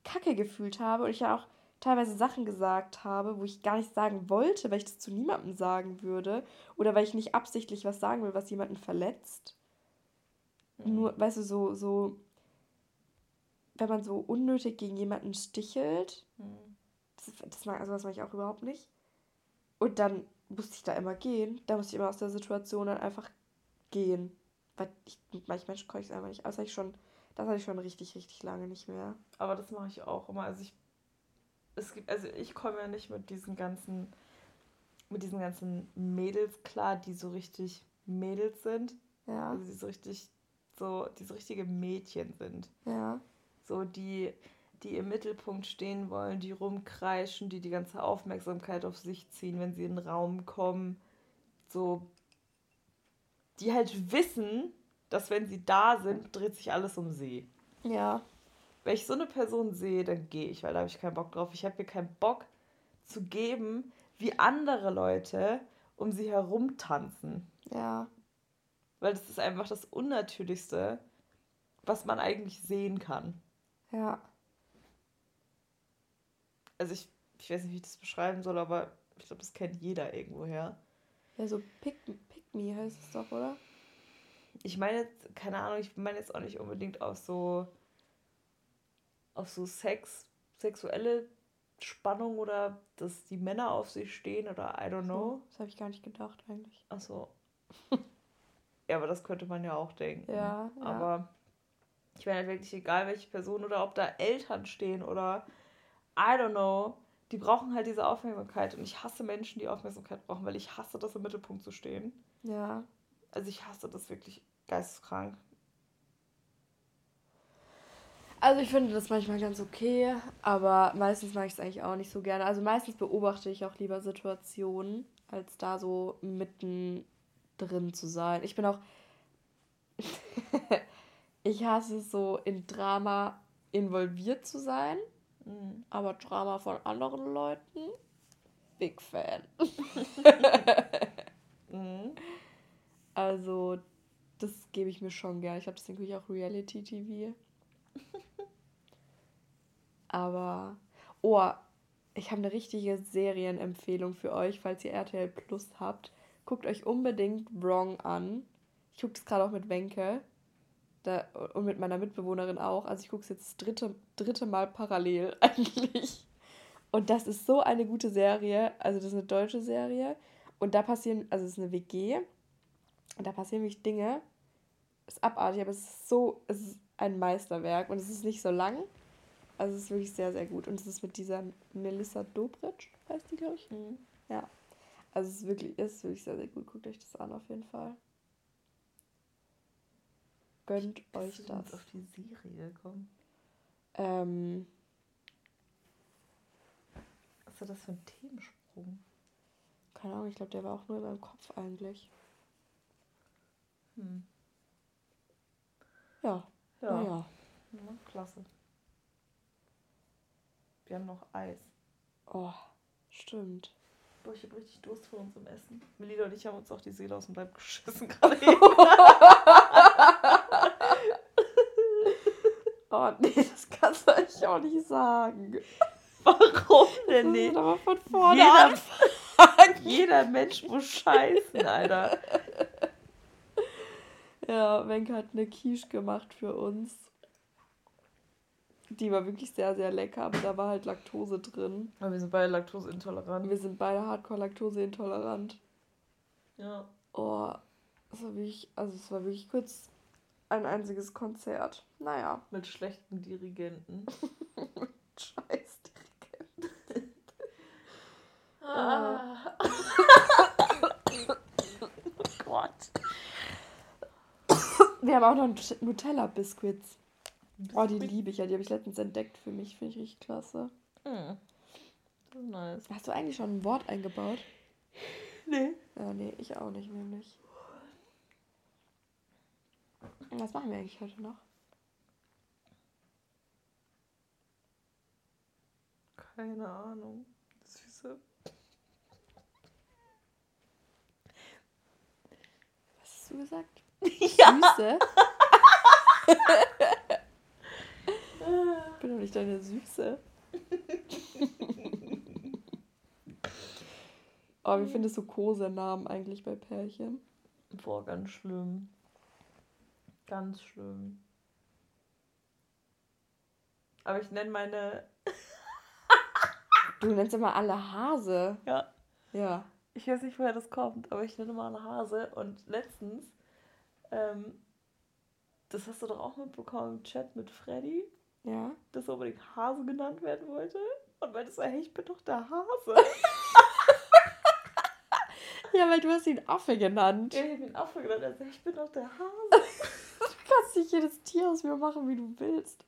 kacke gefühlt habe und ich ja auch teilweise Sachen gesagt habe, wo ich gar nicht sagen wollte, weil ich das zu niemandem sagen würde oder weil ich nicht absichtlich was sagen will, was jemanden verletzt. Nur, weißt du, so, so, wenn man so unnötig gegen jemanden stichelt, mhm. das, das mag, also das mache ich auch überhaupt nicht. Und dann musste ich da immer gehen. Da musste ich immer aus der Situation dann einfach gehen. Weil ich, manche Menschen konnte ich es einfach nicht. Also ich schon, das hatte ich schon richtig, richtig lange nicht mehr. Aber das mache ich auch immer. Also ich, es gibt, also ich komme ja nicht mit diesen ganzen, mit diesen ganzen Mädels klar, die so richtig Mädels sind. Ja. Also die so richtig, so, die so richtige Mädchen sind. Ja. So die, die im Mittelpunkt stehen wollen, die rumkreischen, die die ganze Aufmerksamkeit auf sich ziehen, wenn sie in den Raum kommen. So, die halt wissen, dass wenn sie da sind, dreht sich alles um sie. Ja. Wenn ich so eine Person sehe, dann gehe ich, weil da habe ich keinen Bock drauf. Ich habe mir keinen Bock zu geben, wie andere Leute um sie herum tanzen. Ja. Weil das ist einfach das Unnatürlichste, was man eigentlich sehen kann. Ja also ich, ich weiß nicht, wie ich das beschreiben soll, aber ich glaube, das kennt jeder irgendwoher. Ja, so Pick, Pick Me heißt es doch, oder? Ich meine jetzt, keine Ahnung, ich meine jetzt auch nicht unbedingt auf so auf so Sex, sexuelle Spannung oder dass die Männer auf sich stehen oder I don't know. das habe ich gar nicht gedacht eigentlich. Ach so. ja, aber das könnte man ja auch denken. Ja. Aber ja. ich meine halt wirklich egal, welche Person oder ob da Eltern stehen oder I don't know, die brauchen halt diese Aufmerksamkeit. Und ich hasse Menschen, die Aufmerksamkeit brauchen, weil ich hasse das im Mittelpunkt zu stehen. Ja. Also ich hasse das wirklich geisteskrank. Also ich finde das manchmal ganz okay, aber meistens mache ich es eigentlich auch nicht so gerne. Also meistens beobachte ich auch lieber Situationen, als da so mitten drin zu sein. Ich bin auch. ich hasse es so in Drama involviert zu sein. Mhm. Aber Drama von anderen Leuten, big Fan. mhm. Also, das gebe ich mir schon gern. Ich habe deswegen ich auch Reality-TV. Aber, oh, ich habe eine richtige Serienempfehlung für euch, falls ihr RTL Plus habt. Guckt euch unbedingt Wrong an. Ich gucke das gerade auch mit Wenke. Da, und mit meiner Mitbewohnerin auch. Also ich gucke es jetzt das dritte, dritte Mal parallel eigentlich. Und das ist so eine gute Serie. Also das ist eine deutsche Serie. Und da passieren, also es ist eine WG. Und da passieren wirklich Dinge. Ist abartig, aber es ist so, es ist ein Meisterwerk. Und es ist nicht so lang. Also es ist wirklich sehr, sehr gut. Und es ist mit dieser Melissa Dobritsch, heißt die, glaube ich. Mhm. Ja. Also es ist wirklich, es ist wirklich sehr, sehr gut. Guckt euch das an auf jeden Fall. Gönnt Wie euch das. Auf die Serie gekommen? Ähm. Was ist das für ein Themensprung? Keine Ahnung, ich glaube, der war auch nur in meinem Kopf eigentlich. Hm. Ja. Ja. Naja. Ja, klasse. Wir haben noch Eis. Oh, stimmt. Boah, ich habe richtig Durst vor unserem Essen. Melida und ich haben uns auch die Seele aus dem Leib geschissen gerade. oh nee, das kannst du eigentlich auch nicht sagen. Warum denn nicht? Aber von vorne jeder, jeder Mensch muss scheißen, Alter. Ja, Wenke hat eine Quiche gemacht für uns. Die war wirklich sehr, sehr lecker, aber da war halt Laktose drin. Aber wir sind beide laktoseintolerant. Wir sind beide hardcore laktoseintolerant. Ja. Oh, das war wirklich, also es war wirklich kurz ein einziges Konzert. Naja. Mit schlechten Dirigenten. Scheiß Dirigenten. ah. Gott. Wir haben auch noch Nutella-Biscuits. Oh, die liebe ich ja. Die habe ich letztens entdeckt für mich. Finde ich richtig klasse. Mm. Nice. Hast du eigentlich schon ein Wort eingebaut? Nee. Ja, nee, ich auch nicht, nämlich. Was machen wir eigentlich heute noch? Keine Ahnung. Süße. Was hast du gesagt? Ja. Süße? ich bin doch nicht deine Süße. oh, wie findest du Kosenamen eigentlich bei Pärchen? Boah, ganz schlimm. Ganz schlimm. Aber ich nenne meine. du nennst immer alle Hase. Ja. Ja. Ich weiß nicht, woher das kommt, aber ich nenne immer alle Hase. Und letztens, ähm, das hast du doch auch mitbekommen im Chat mit Freddy. Ja. Dass er unbedingt Hase genannt werden wollte. Und weil das war, hey, ich bin doch der Hase. ja, weil du hast ihn Affe genannt. Ja, ich habe ihn Affe genannt. Also ich bin doch der Hase. du kannst nicht jedes Tier aus mir machen, wie du willst.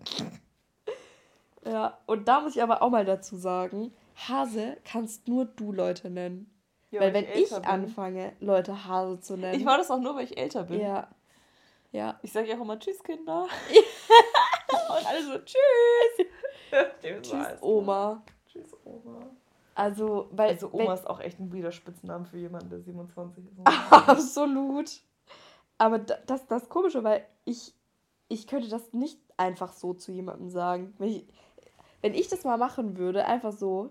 Ja, und da muss ich aber auch mal dazu sagen, Hase kannst nur du Leute nennen. Ja, weil, weil wenn ich, ich anfange, Leute Hase zu nennen. Ich war das auch nur, weil ich älter bin. Ja. Ja. Ich sage ja auch immer Tschüss, Kinder. und alle so Tschüss. Tschüss, Oma. Tschüss, Oma. Also, weil. Also, Oma wenn, ist auch echt ein wieder Spitznamen für jemanden, der 27 ist. Absolut. Aber das, das Komische, weil ich, ich könnte das nicht einfach so zu jemandem sagen. Wenn ich, wenn ich das mal machen würde, einfach so,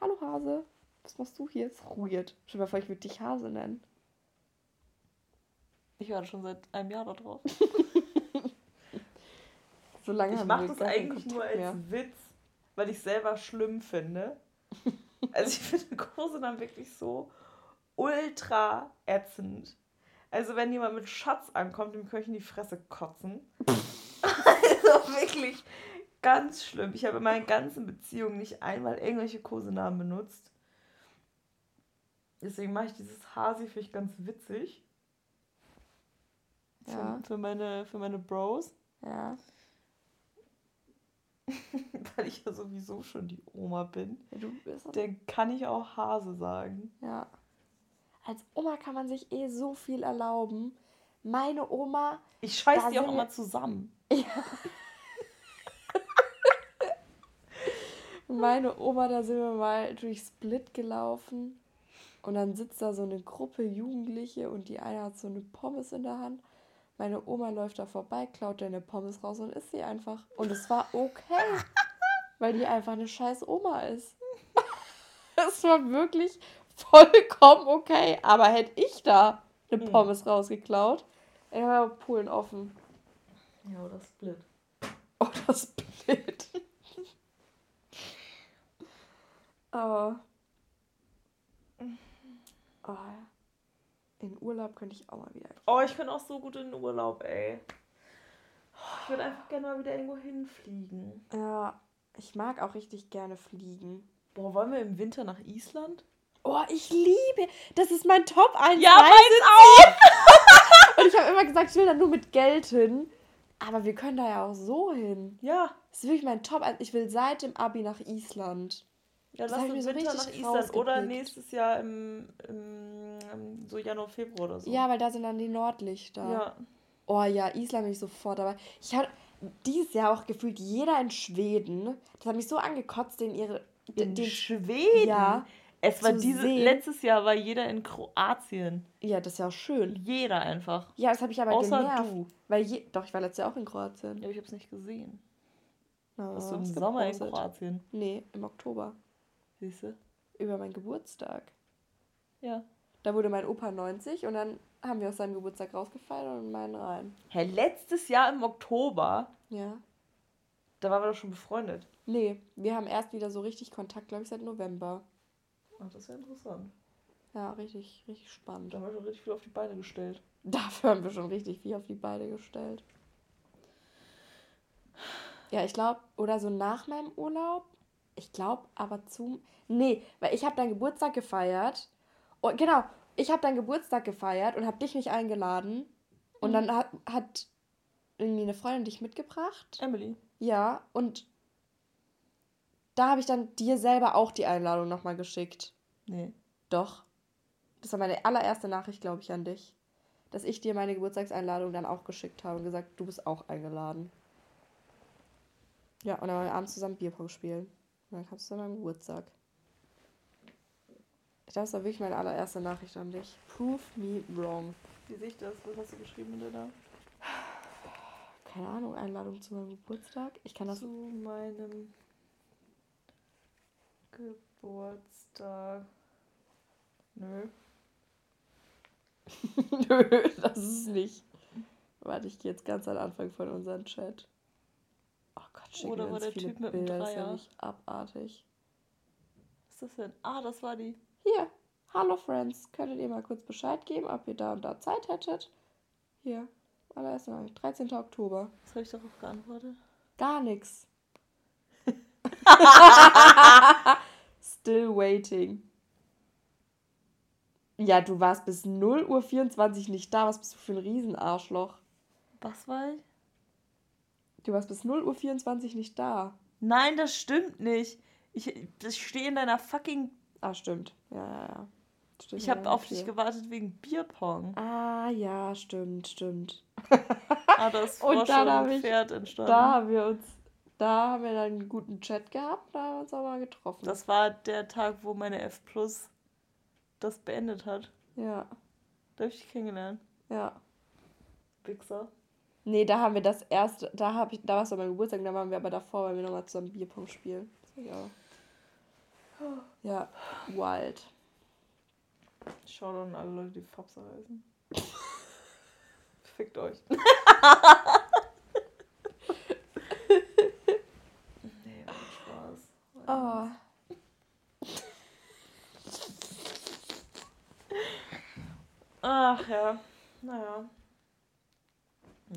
hallo Hase, was machst du hier? Ist weird. Stell dir mal vor, ich würde dich Hase nennen. Ich warte schon seit einem Jahr da drauf. so lange ich mache das eigentlich nur als mehr. Witz, weil ich selber schlimm finde. Also ich finde Kosenamen wirklich so ultra ätzend. Also wenn jemand mit Schatz ankommt, dem kann ich in die Fresse kotzen. also wirklich ganz schlimm. Ich habe in meinen ganzen Beziehungen nicht einmal irgendwelche Kosenamen benutzt. Deswegen mache ich dieses Hasi für ich ganz witzig. Ja. Für, für, meine, für meine Bros. Ja. Weil ich ja sowieso schon die Oma bin. Ja, du bist Dann kann ich auch Hase sagen. Ja. Als Oma kann man sich eh so viel erlauben. Meine Oma. Ich scheiß die auch immer zusammen. Ja. Meine Oma, da sind wir mal durch Split gelaufen. Und dann sitzt da so eine Gruppe Jugendliche und die eine hat so eine Pommes in der Hand. Meine Oma läuft da vorbei, klaut deine Pommes raus und isst sie einfach. Und es war okay, weil die einfach eine scheiß Oma ist. Es war wirklich vollkommen okay. Aber hätte ich da eine hm. Pommes rausgeklaut, dann wäre Polen offen. Ja, oder Split. Oder Split. Aber. Oh, in Urlaub könnte ich auch mal wieder. Oh, ich könnte auch so gut in den Urlaub, ey. Ich würde einfach gerne mal wieder irgendwo hinfliegen. Ja, ich mag auch richtig gerne fliegen. Boah, wollen wir im Winter nach Island? Oh, ich liebe. Das ist mein Top 1. Ja, meins auch. Und ich habe immer gesagt, ich will da nur mit Geld hin. Aber wir können da ja auch so hin. Ja. Das ist wirklich mein Top 1. Ich will seit dem Abi nach Island. Ja, lass uns so Winter nach Island oder nächstes Jahr im, im, im, so Januar, Februar oder so. Ja, weil da sind dann die Nordlichter. Ja. Oh ja, Island bin ich sofort dabei. Ich habe dieses Jahr auch gefühlt jeder in Schweden. Das hat mich so angekotzt, den ihre. In den Schweden? Ja. Es war diese, sehen. letztes Jahr war jeder in Kroatien. Ja, das ist ja auch schön. Jeder einfach. Ja, das habe ich aber Außer genervt. du. Weil je, doch, ich war letztes Jahr auch in Kroatien. Ja, aber ich habe es nicht gesehen. Oh, Warst du im Sommer in Kroatien? Nee, im Oktober. Siehste? Über meinen Geburtstag. Ja. Da wurde mein Opa 90 und dann haben wir aus seinem Geburtstag rausgefallen und meinen rein. Hä, letztes Jahr im Oktober? Ja. Da waren wir doch schon befreundet. Nee, wir haben erst wieder so richtig Kontakt, glaube ich, seit November. Ach, das wäre interessant. Ja, richtig, richtig spannend. Da haben wir schon richtig viel auf die Beine gestellt. Dafür haben wir schon richtig viel auf die Beine gestellt. Ja, ich glaube, oder so nach meinem Urlaub. Ich glaube, aber zu. Nee, weil ich habe deinen Geburtstag gefeiert. Und genau, ich habe deinen Geburtstag gefeiert und habe dich nicht eingeladen. Und mhm. dann hat, hat irgendwie eine Freundin dich mitgebracht. Emily. Ja, und da habe ich dann dir selber auch die Einladung nochmal geschickt. Nee. Doch. Das war meine allererste Nachricht, glaube ich, an dich. Dass ich dir meine Geburtstagseinladung dann auch geschickt habe und gesagt, du bist auch eingeladen. Ja, und dann haben wir abends zusammen Bierpong spielen. Und dann kamst du zu meinem Geburtstag. Ich das war wirklich meine allererste Nachricht an dich. Prove me wrong. Wie sehe ich das? Was hast du geschrieben in da? Keine Ahnung, Einladung zu meinem Geburtstag. Ich kann das. Zu meinem Geburtstag. Nö. Nö, das ist es nicht. Warte, ich gehe jetzt ganz am Anfang von unserem Chat. Schicken Oder war der Typ mit dem Dreier? Das ist ja nicht abartig. Was ist das denn? Ah, das war die. Hier. Hallo Friends. Könntet ihr mal kurz Bescheid geben, ob ihr da und da Zeit hättet? Hier. Allererst mal. 13. Oktober. Was habe ich darauf geantwortet? Gar nichts. Still waiting. Ja, du warst bis 0 Uhr 24 nicht da. Was bist du für ein Riesenarschloch? Was war ich? Du warst bis 0 Uhr 24 nicht da. Nein, das stimmt nicht. Ich, ich stehe in deiner fucking. Ah, stimmt. Ja, ja, ja. Stimmt, ich habe auf dich gewartet wegen Bierpong. Ah, ja, stimmt, stimmt. ah, das Und dann habe ich, Pferd entstanden. Da haben wir uns, da haben wir dann einen guten Chat gehabt, da haben wir uns auch mal getroffen. Das war der Tag, wo meine F Plus das beendet hat. Ja. Da habe ich dich kennengelernt. Ja. Wichser. Nee, da haben wir das erste, da habe ich, da war es mein Geburtstag, da waren wir aber davor, weil wir nochmal zusammen Bierpong spielen. Ja. Ja, wild. Schau an alle Leute, die Fabsa heißen. Fickt euch. nee, Spaß. Oh. Ach ja, naja.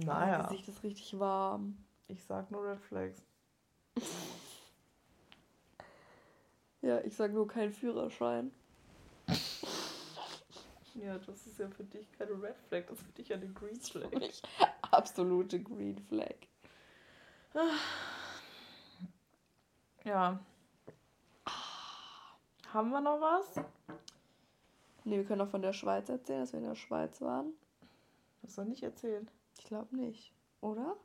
Naja. Mein Gesicht ist richtig warm. Ich sag nur Red Flags. ja, ich sag nur kein Führerschein. Ja, das ist ja für dich keine Red Flag, das ist für dich eine Green Flag. Absolute Green Flag. Ja. Haben wir noch was? Ne, wir können auch von der Schweiz erzählen, dass wir in der Schweiz waren. Hast du nicht erzählt? Ich glaube nicht, oder?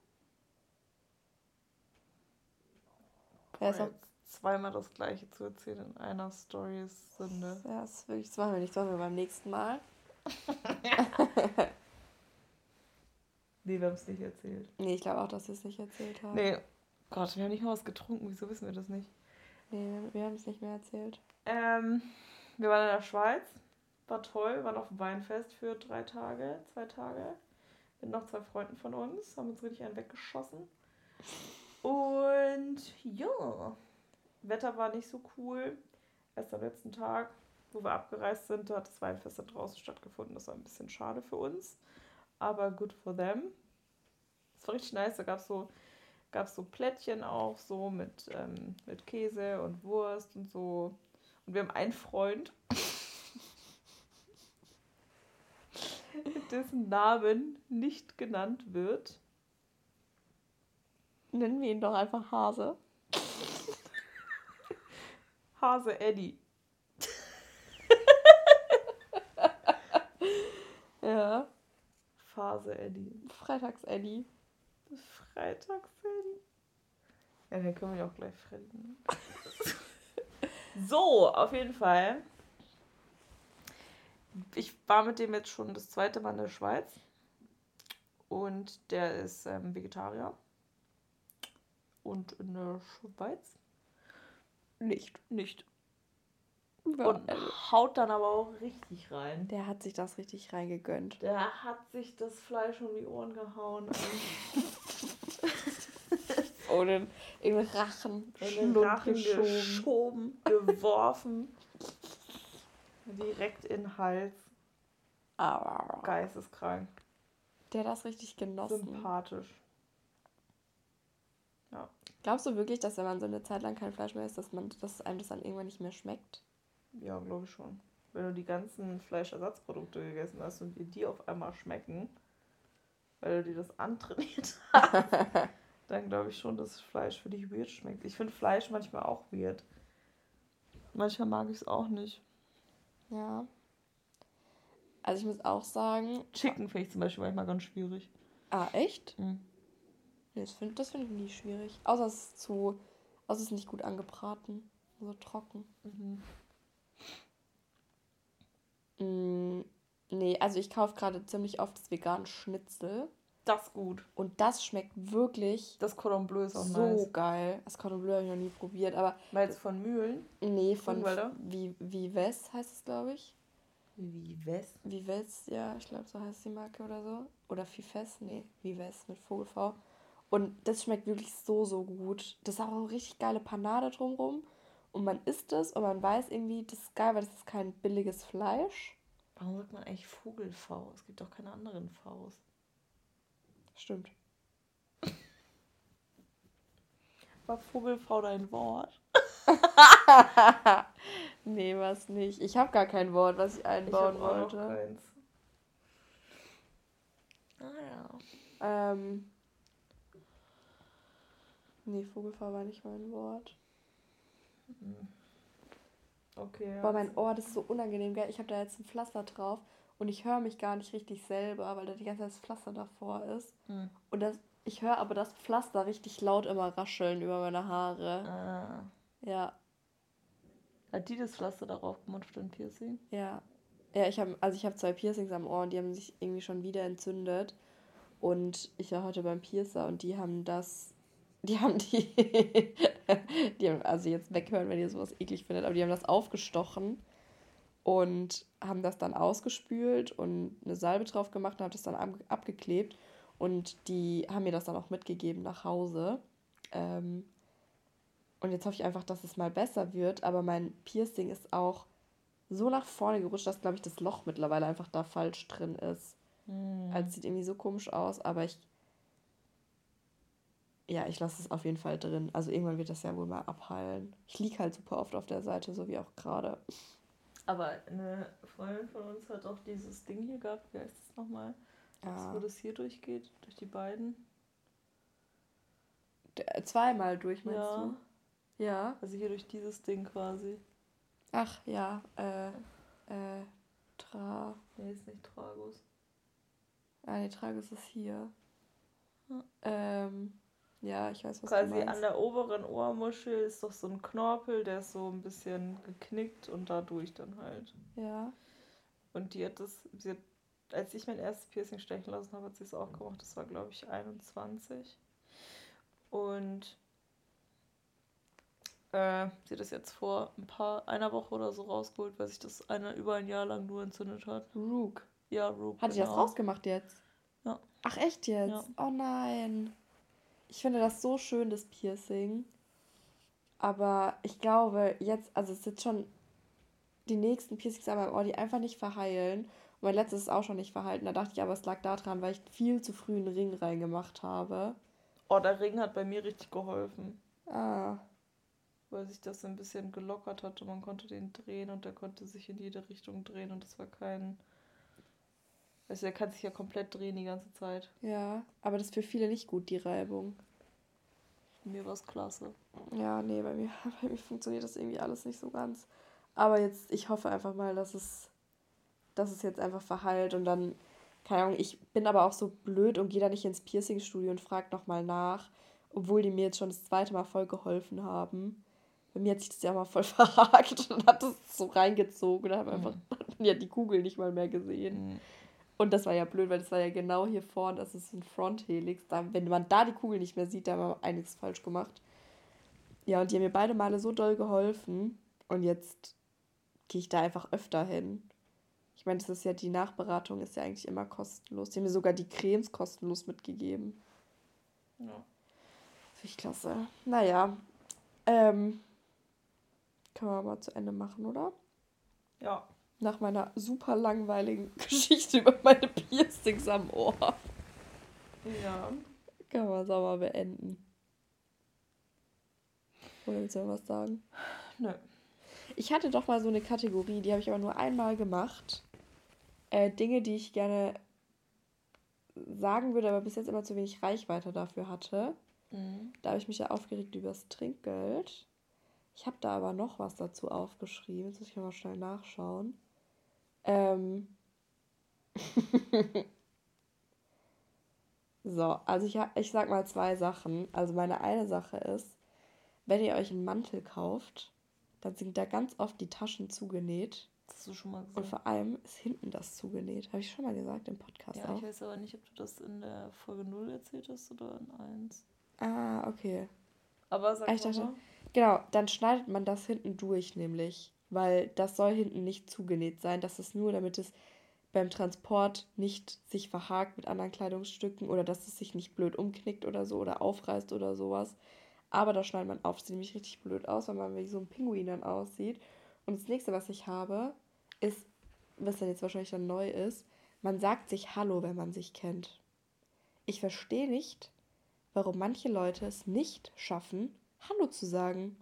Ja, ist auch zweimal das gleiche zu erzählen in einer Story ist Sünde. Ja, ist wirklich, das machen wir nicht, das machen wir beim nächsten Mal. nee, wir haben es nicht erzählt. Nee, ich glaube auch, dass wir es nicht erzählt haben. Nee, Gott, wir haben nicht mal was getrunken, wieso wissen wir das nicht? Nee, wir haben es nicht mehr erzählt. Ähm, wir waren in der Schweiz, war toll, waren auf dem Weinfest für drei Tage, zwei Tage. Mit noch zwei Freunden von uns, haben uns richtig einen weggeschossen. Und ja, Wetter war nicht so cool. Erst am letzten Tag, wo wir abgereist sind, hat das Weinfest da draußen stattgefunden. Das war ein bisschen schade für uns, aber good for them. Es war richtig nice. Da gab es so, gab's so Plättchen auch, so mit, ähm, mit Käse und Wurst und so. Und wir haben einen Freund, dessen Namen nicht genannt wird. Nennen wir ihn doch einfach Hase. Hase Eddie. ja. Phase Eddie. Freitags Eddie. Freitags Eddie. Ja, den können wir auch gleich Freddy so, auf jeden Fall. Ich war mit dem jetzt schon das zweite Mal in der Schweiz. Und der ist ähm, Vegetarier. Und in der Schweiz nicht. Nicht. Ja, und haut dann aber auch richtig rein. Der hat sich das richtig reingegönnt. Der hat sich das Fleisch um die Ohren gehauen. Oder in den Rachen, in den Rachen geschoben geworfen. Direkt in den Hals. Geisteskrank. Der hat das richtig genossen. Sympathisch. Ja. Glaubst du wirklich, dass wenn man so eine Zeit lang kein Fleisch mehr isst, dass, man, dass einem das dann irgendwann nicht mehr schmeckt? Ja, glaube ich schon. Wenn du die ganzen Fleischersatzprodukte gegessen hast und dir die auf einmal schmecken, weil du dir das antrainiert hast, dann glaube ich schon, dass Fleisch für dich weird schmeckt. Ich finde Fleisch manchmal auch weird. Manchmal mag ich es auch nicht. Ja. Also ich muss auch sagen. Chicken finde ich zum Beispiel manchmal ganz schwierig. Ah, echt? Mhm. Nee, das finde das find ich nie schwierig. Außer es ist zu. Außer es ist nicht gut angebraten. So trocken. Mhm. Mm, nee, also ich kaufe gerade ziemlich oft das vegane Schnitzel. Das ist gut. Und das schmeckt wirklich. Das Cordon Bleu ist auch so nice. geil. Das Cordon Bleu habe ich noch nie probiert, aber. Meinst du von Mühlen? Nee, von. Wie, Vives heißt es, glaube ich. Vives? Vives, ja, ich glaube, so heißt die Marke oder so. Oder Fifes, nee, Vives mit Vogel V. Und das schmeckt wirklich so, so gut. Das ist auch eine richtig geile Panade drumrum. Und man isst es und man weiß irgendwie, das ist geil, weil das ist kein billiges Fleisch. Warum sagt man eigentlich Vogel-V? Es gibt doch keine anderen Vs. Stimmt. War Vogel-V dein Wort? nee, was nicht. Ich habe gar kein Wort, was ich einbauen ich wollte. Auch keins. Ah ja. Ähm. Nee, Vogelfahr war nicht mein Wort. Mhm. Okay. Boah, mein Ohr, das ist so unangenehm, gell? Ich habe da jetzt ein Pflaster drauf und ich höre mich gar nicht richtig selber, weil da die ganze Zeit das Pflaster davor ist. Mhm. Und das, ich höre aber das Pflaster richtig laut immer rascheln über meine Haare. Ah. Ja. Hat die das Pflaster darauf gemacht für dein Piercing? Ja. Ja, ich habe also ich habe zwei Piercings am Ohr und die haben sich irgendwie schon wieder entzündet. Und ich war heute beim Piercer und die haben das die haben die, die haben, also jetzt weghören, wenn ihr sowas eklig findet, aber die haben das aufgestochen und haben das dann ausgespült und eine Salbe drauf gemacht und haben das dann ab, abgeklebt. Und die haben mir das dann auch mitgegeben nach Hause. Ähm, und jetzt hoffe ich einfach, dass es mal besser wird. Aber mein Piercing ist auch so nach vorne gerutscht, dass, glaube ich, das Loch mittlerweile einfach da falsch drin ist. Mm. Also sieht irgendwie so komisch aus, aber ich ja, ich lasse es auf jeden Fall drin. Also irgendwann wird das ja wohl mal abheilen. Ich liege halt super oft auf der Seite, so wie auch gerade. Aber eine Freundin von uns hat auch dieses Ding hier gehabt. Wie heißt das nochmal? Ja. wo das hier durchgeht, durch die beiden. Der, zweimal durch, meinst ja. du? Ja. Also hier durch dieses Ding quasi. Ach ja, äh, äh, Tra. Nee, ist nicht Tragus. Ah, nee, Tragus ist hier. Hm. Ähm, ja, ich weiß, was Quasi du meinst. an der oberen Ohrmuschel ist doch so ein Knorpel, der ist so ein bisschen geknickt und dadurch dann halt. Ja. Und die hat das, sie hat, als ich mein erstes Piercing stechen lassen habe, hat sie es auch gemacht. Das war, glaube ich, 21. Und äh, sie hat das jetzt vor ein paar, einer Woche oder so rausgeholt, weil sich das eine, über ein Jahr lang nur entzündet hat. Rook. Ja, Rook. Hat genau. die das rausgemacht jetzt? Ja. Ach, echt jetzt? Ja. Oh nein. Ich finde das so schön, das Piercing. Aber ich glaube, jetzt, also es sind schon die nächsten Piercings an meinem Ohr, die einfach nicht verheilen. Und mein letztes ist auch schon nicht verhalten. Da dachte ich aber, es lag daran, weil ich viel zu früh einen Ring reingemacht habe. Oh, der Ring hat bei mir richtig geholfen. Ah. Weil sich das ein bisschen gelockert hat und man konnte den drehen und der konnte sich in jede Richtung drehen und das war kein also der kann sich ja komplett drehen die ganze Zeit. Ja, aber das ist für viele nicht gut, die Reibung. Mir war es klasse. Ja, nee, bei mir, bei mir funktioniert das irgendwie alles nicht so ganz. Aber jetzt, ich hoffe einfach mal, dass es, dass es jetzt einfach verheilt und dann, keine Ahnung, ich bin aber auch so blöd und gehe da nicht ins Piercing-Studio und frage nochmal nach, obwohl die mir jetzt schon das zweite Mal voll geholfen haben. Bei mir hat sich das ja mal voll verhakt und hat das so reingezogen und habe mhm. einfach ja, die Kugel nicht mal mehr gesehen. Mhm. Und das war ja blöd, weil das war ja genau hier vorne, das ist ein Fronthelix. Da, wenn man da die Kugel nicht mehr sieht, da haben wir einiges falsch gemacht. Ja, und die haben mir beide Male so doll geholfen. Und jetzt gehe ich da einfach öfter hin. Ich meine, das ist ja die Nachberatung, ist ja eigentlich immer kostenlos. Die haben mir sogar die Cremes kostenlos mitgegeben. Ja. ich klasse. Naja. Ähm, können wir mal zu Ende machen, oder? Ja. Nach meiner super langweiligen Geschichte über meine Piercings am Ohr. Ja. Kann man es auch mal beenden. Oder willst du was sagen? Nö. Ich hatte doch mal so eine Kategorie, die habe ich aber nur einmal gemacht. Äh, Dinge, die ich gerne sagen würde, aber bis jetzt immer zu wenig Reichweite dafür hatte. Mhm. Da habe ich mich ja aufgeregt über das Trinkgeld. Ich habe da aber noch was dazu aufgeschrieben. Jetzt muss ich mal schnell nachschauen. Ähm. so, also ich, ich sag mal zwei Sachen. Also meine eine Sache ist, wenn ihr euch einen Mantel kauft, dann sind da ganz oft die Taschen zugenäht. Das hast du schon mal gesagt. Und vor allem ist hinten das zugenäht. Habe ich schon mal gesagt im Podcast ja, auch. Ich weiß aber nicht, ob du das in der Folge 0 erzählt hast oder in 1. Ah, okay. Aber sag ah, ich dachte, mal. Genau, dann schneidet man das hinten durch, nämlich. Weil das soll hinten nicht zugenäht sein. Das ist nur, damit es beim Transport nicht sich verhakt mit anderen Kleidungsstücken oder dass es sich nicht blöd umknickt oder so oder aufreißt oder sowas. Aber da schneidet man auf. Sieht nämlich richtig blöd aus, weil man wie so ein Pinguin dann aussieht. Und das nächste, was ich habe, ist, was dann jetzt wahrscheinlich dann neu ist, man sagt sich Hallo, wenn man sich kennt. Ich verstehe nicht, warum manche Leute es nicht schaffen, Hallo zu sagen.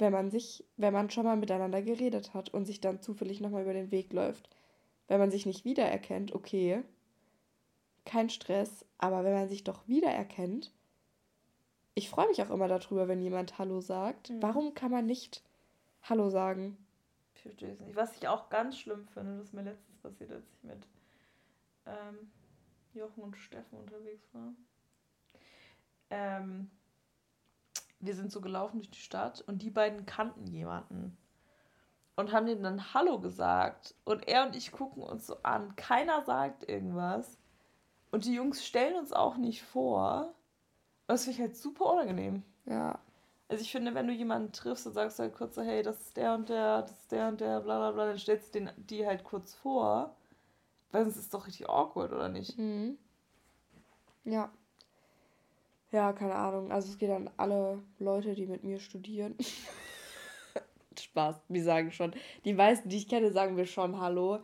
Wenn man sich, wenn man schon mal miteinander geredet hat und sich dann zufällig nochmal über den Weg läuft. Wenn man sich nicht wiedererkennt, okay, kein Stress, aber wenn man sich doch wiedererkennt, ich freue mich auch immer darüber, wenn jemand Hallo sagt. Mhm. Warum kann man nicht Hallo sagen? Ich verstehe es nicht. Was ich auch ganz schlimm finde, das ist mir letztens passiert, als ich mit ähm, Jochen und Steffen unterwegs war. Ähm, wir sind so gelaufen durch die Stadt und die beiden kannten jemanden und haben denen dann Hallo gesagt. Und er und ich gucken uns so an. Keiner sagt irgendwas. Und die Jungs stellen uns auch nicht vor. Das finde ich halt super unangenehm. Ja. Also ich finde, wenn du jemanden triffst und sagst halt kurz so, hey, das ist der und der, das ist der und der, bla bla bla, dann stellst du den, die halt kurz vor. Weil sonst ist es doch richtig awkward, oder nicht? Mhm. Ja. Ja, keine Ahnung. Also es geht an alle Leute, die mit mir studieren. Spaß, wir sagen schon. Die meisten, die ich kenne, sagen wir schon Hallo.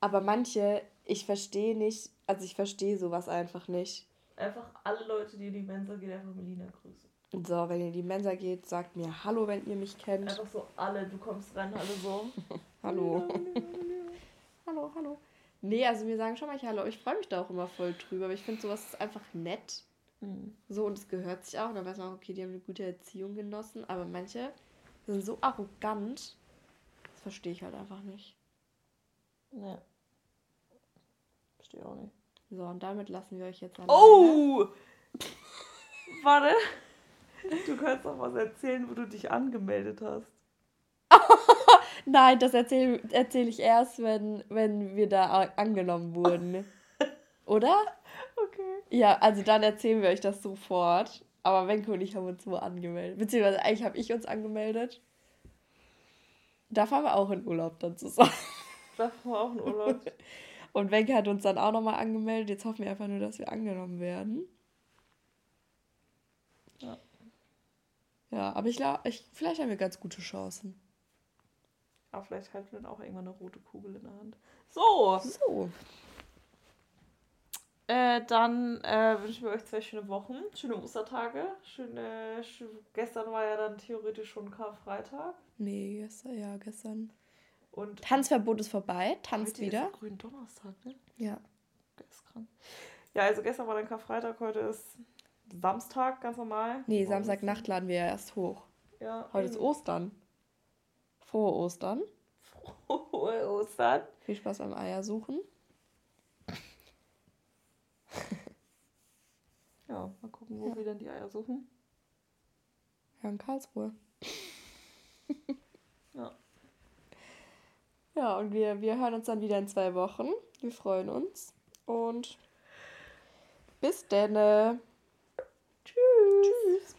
Aber manche, ich verstehe nicht, also ich verstehe sowas einfach nicht. Einfach alle Leute, die in die Mensa gehen, einfach Melina grüßen. So, wenn ihr in die Mensa geht, sagt mir Hallo, wenn ihr mich kennt. Einfach so alle, du kommst rein, alle so. hallo. hallo, hallo. Nee, also wir sagen schon mal Hallo. Ich freue mich da auch immer voll drüber, aber ich finde sowas ist einfach nett. Mhm. So, und es gehört sich auch. Und dann weiß man auch, okay, die haben eine gute Erziehung genossen. Aber manche sind so arrogant. Das verstehe ich halt einfach nicht. Nee. Verstehe auch nicht. So, und damit lassen wir euch jetzt an. Oh! Warte. Du kannst doch was erzählen, wo du dich angemeldet hast. Nein, das erzähle erzähl ich erst, wenn, wenn wir da angenommen wurden. Oder? Okay. Ja, also dann erzählen wir euch das sofort. Aber Wenke und ich haben uns nur angemeldet. Beziehungsweise eigentlich habe ich uns angemeldet. Da fahren wir auch in Urlaub dann zusammen. Da fahren wir auch in Urlaub. Und Wenke hat uns dann auch nochmal angemeldet. Jetzt hoffen wir einfach nur, dass wir angenommen werden. Ja. Ja, aber ich glaube, ich, vielleicht haben wir ganz gute Chancen. Aber vielleicht halten wir dann auch irgendwann eine rote Kugel in der Hand. So. So. Äh, dann äh, wünschen wir euch zwei schöne Wochen, schöne Ostertage. Schöne, schön, gestern war ja dann theoretisch schon Karfreitag. Nee, gestern, ja, gestern. Und Tanzverbot ist vorbei, tanzt heute wieder. Ist grünen Donnerstag, ne? Ja. Geistkrank. Ja, also gestern war dann Karfreitag, heute ist Samstag, ganz normal. Nee, Samstagnacht laden wir ja erst hoch. Ja. Heute ist Ostern. Frohe Ostern. Frohe Ostern. Viel Spaß beim Eiersuchen. Ja, mal gucken, wo ja. wir dann die Eier suchen. Ja, in Karlsruhe. ja. Ja, und wir, wir hören uns dann wieder in zwei Wochen. Wir freuen uns. Und bis denne. Tschüss. Tschüss.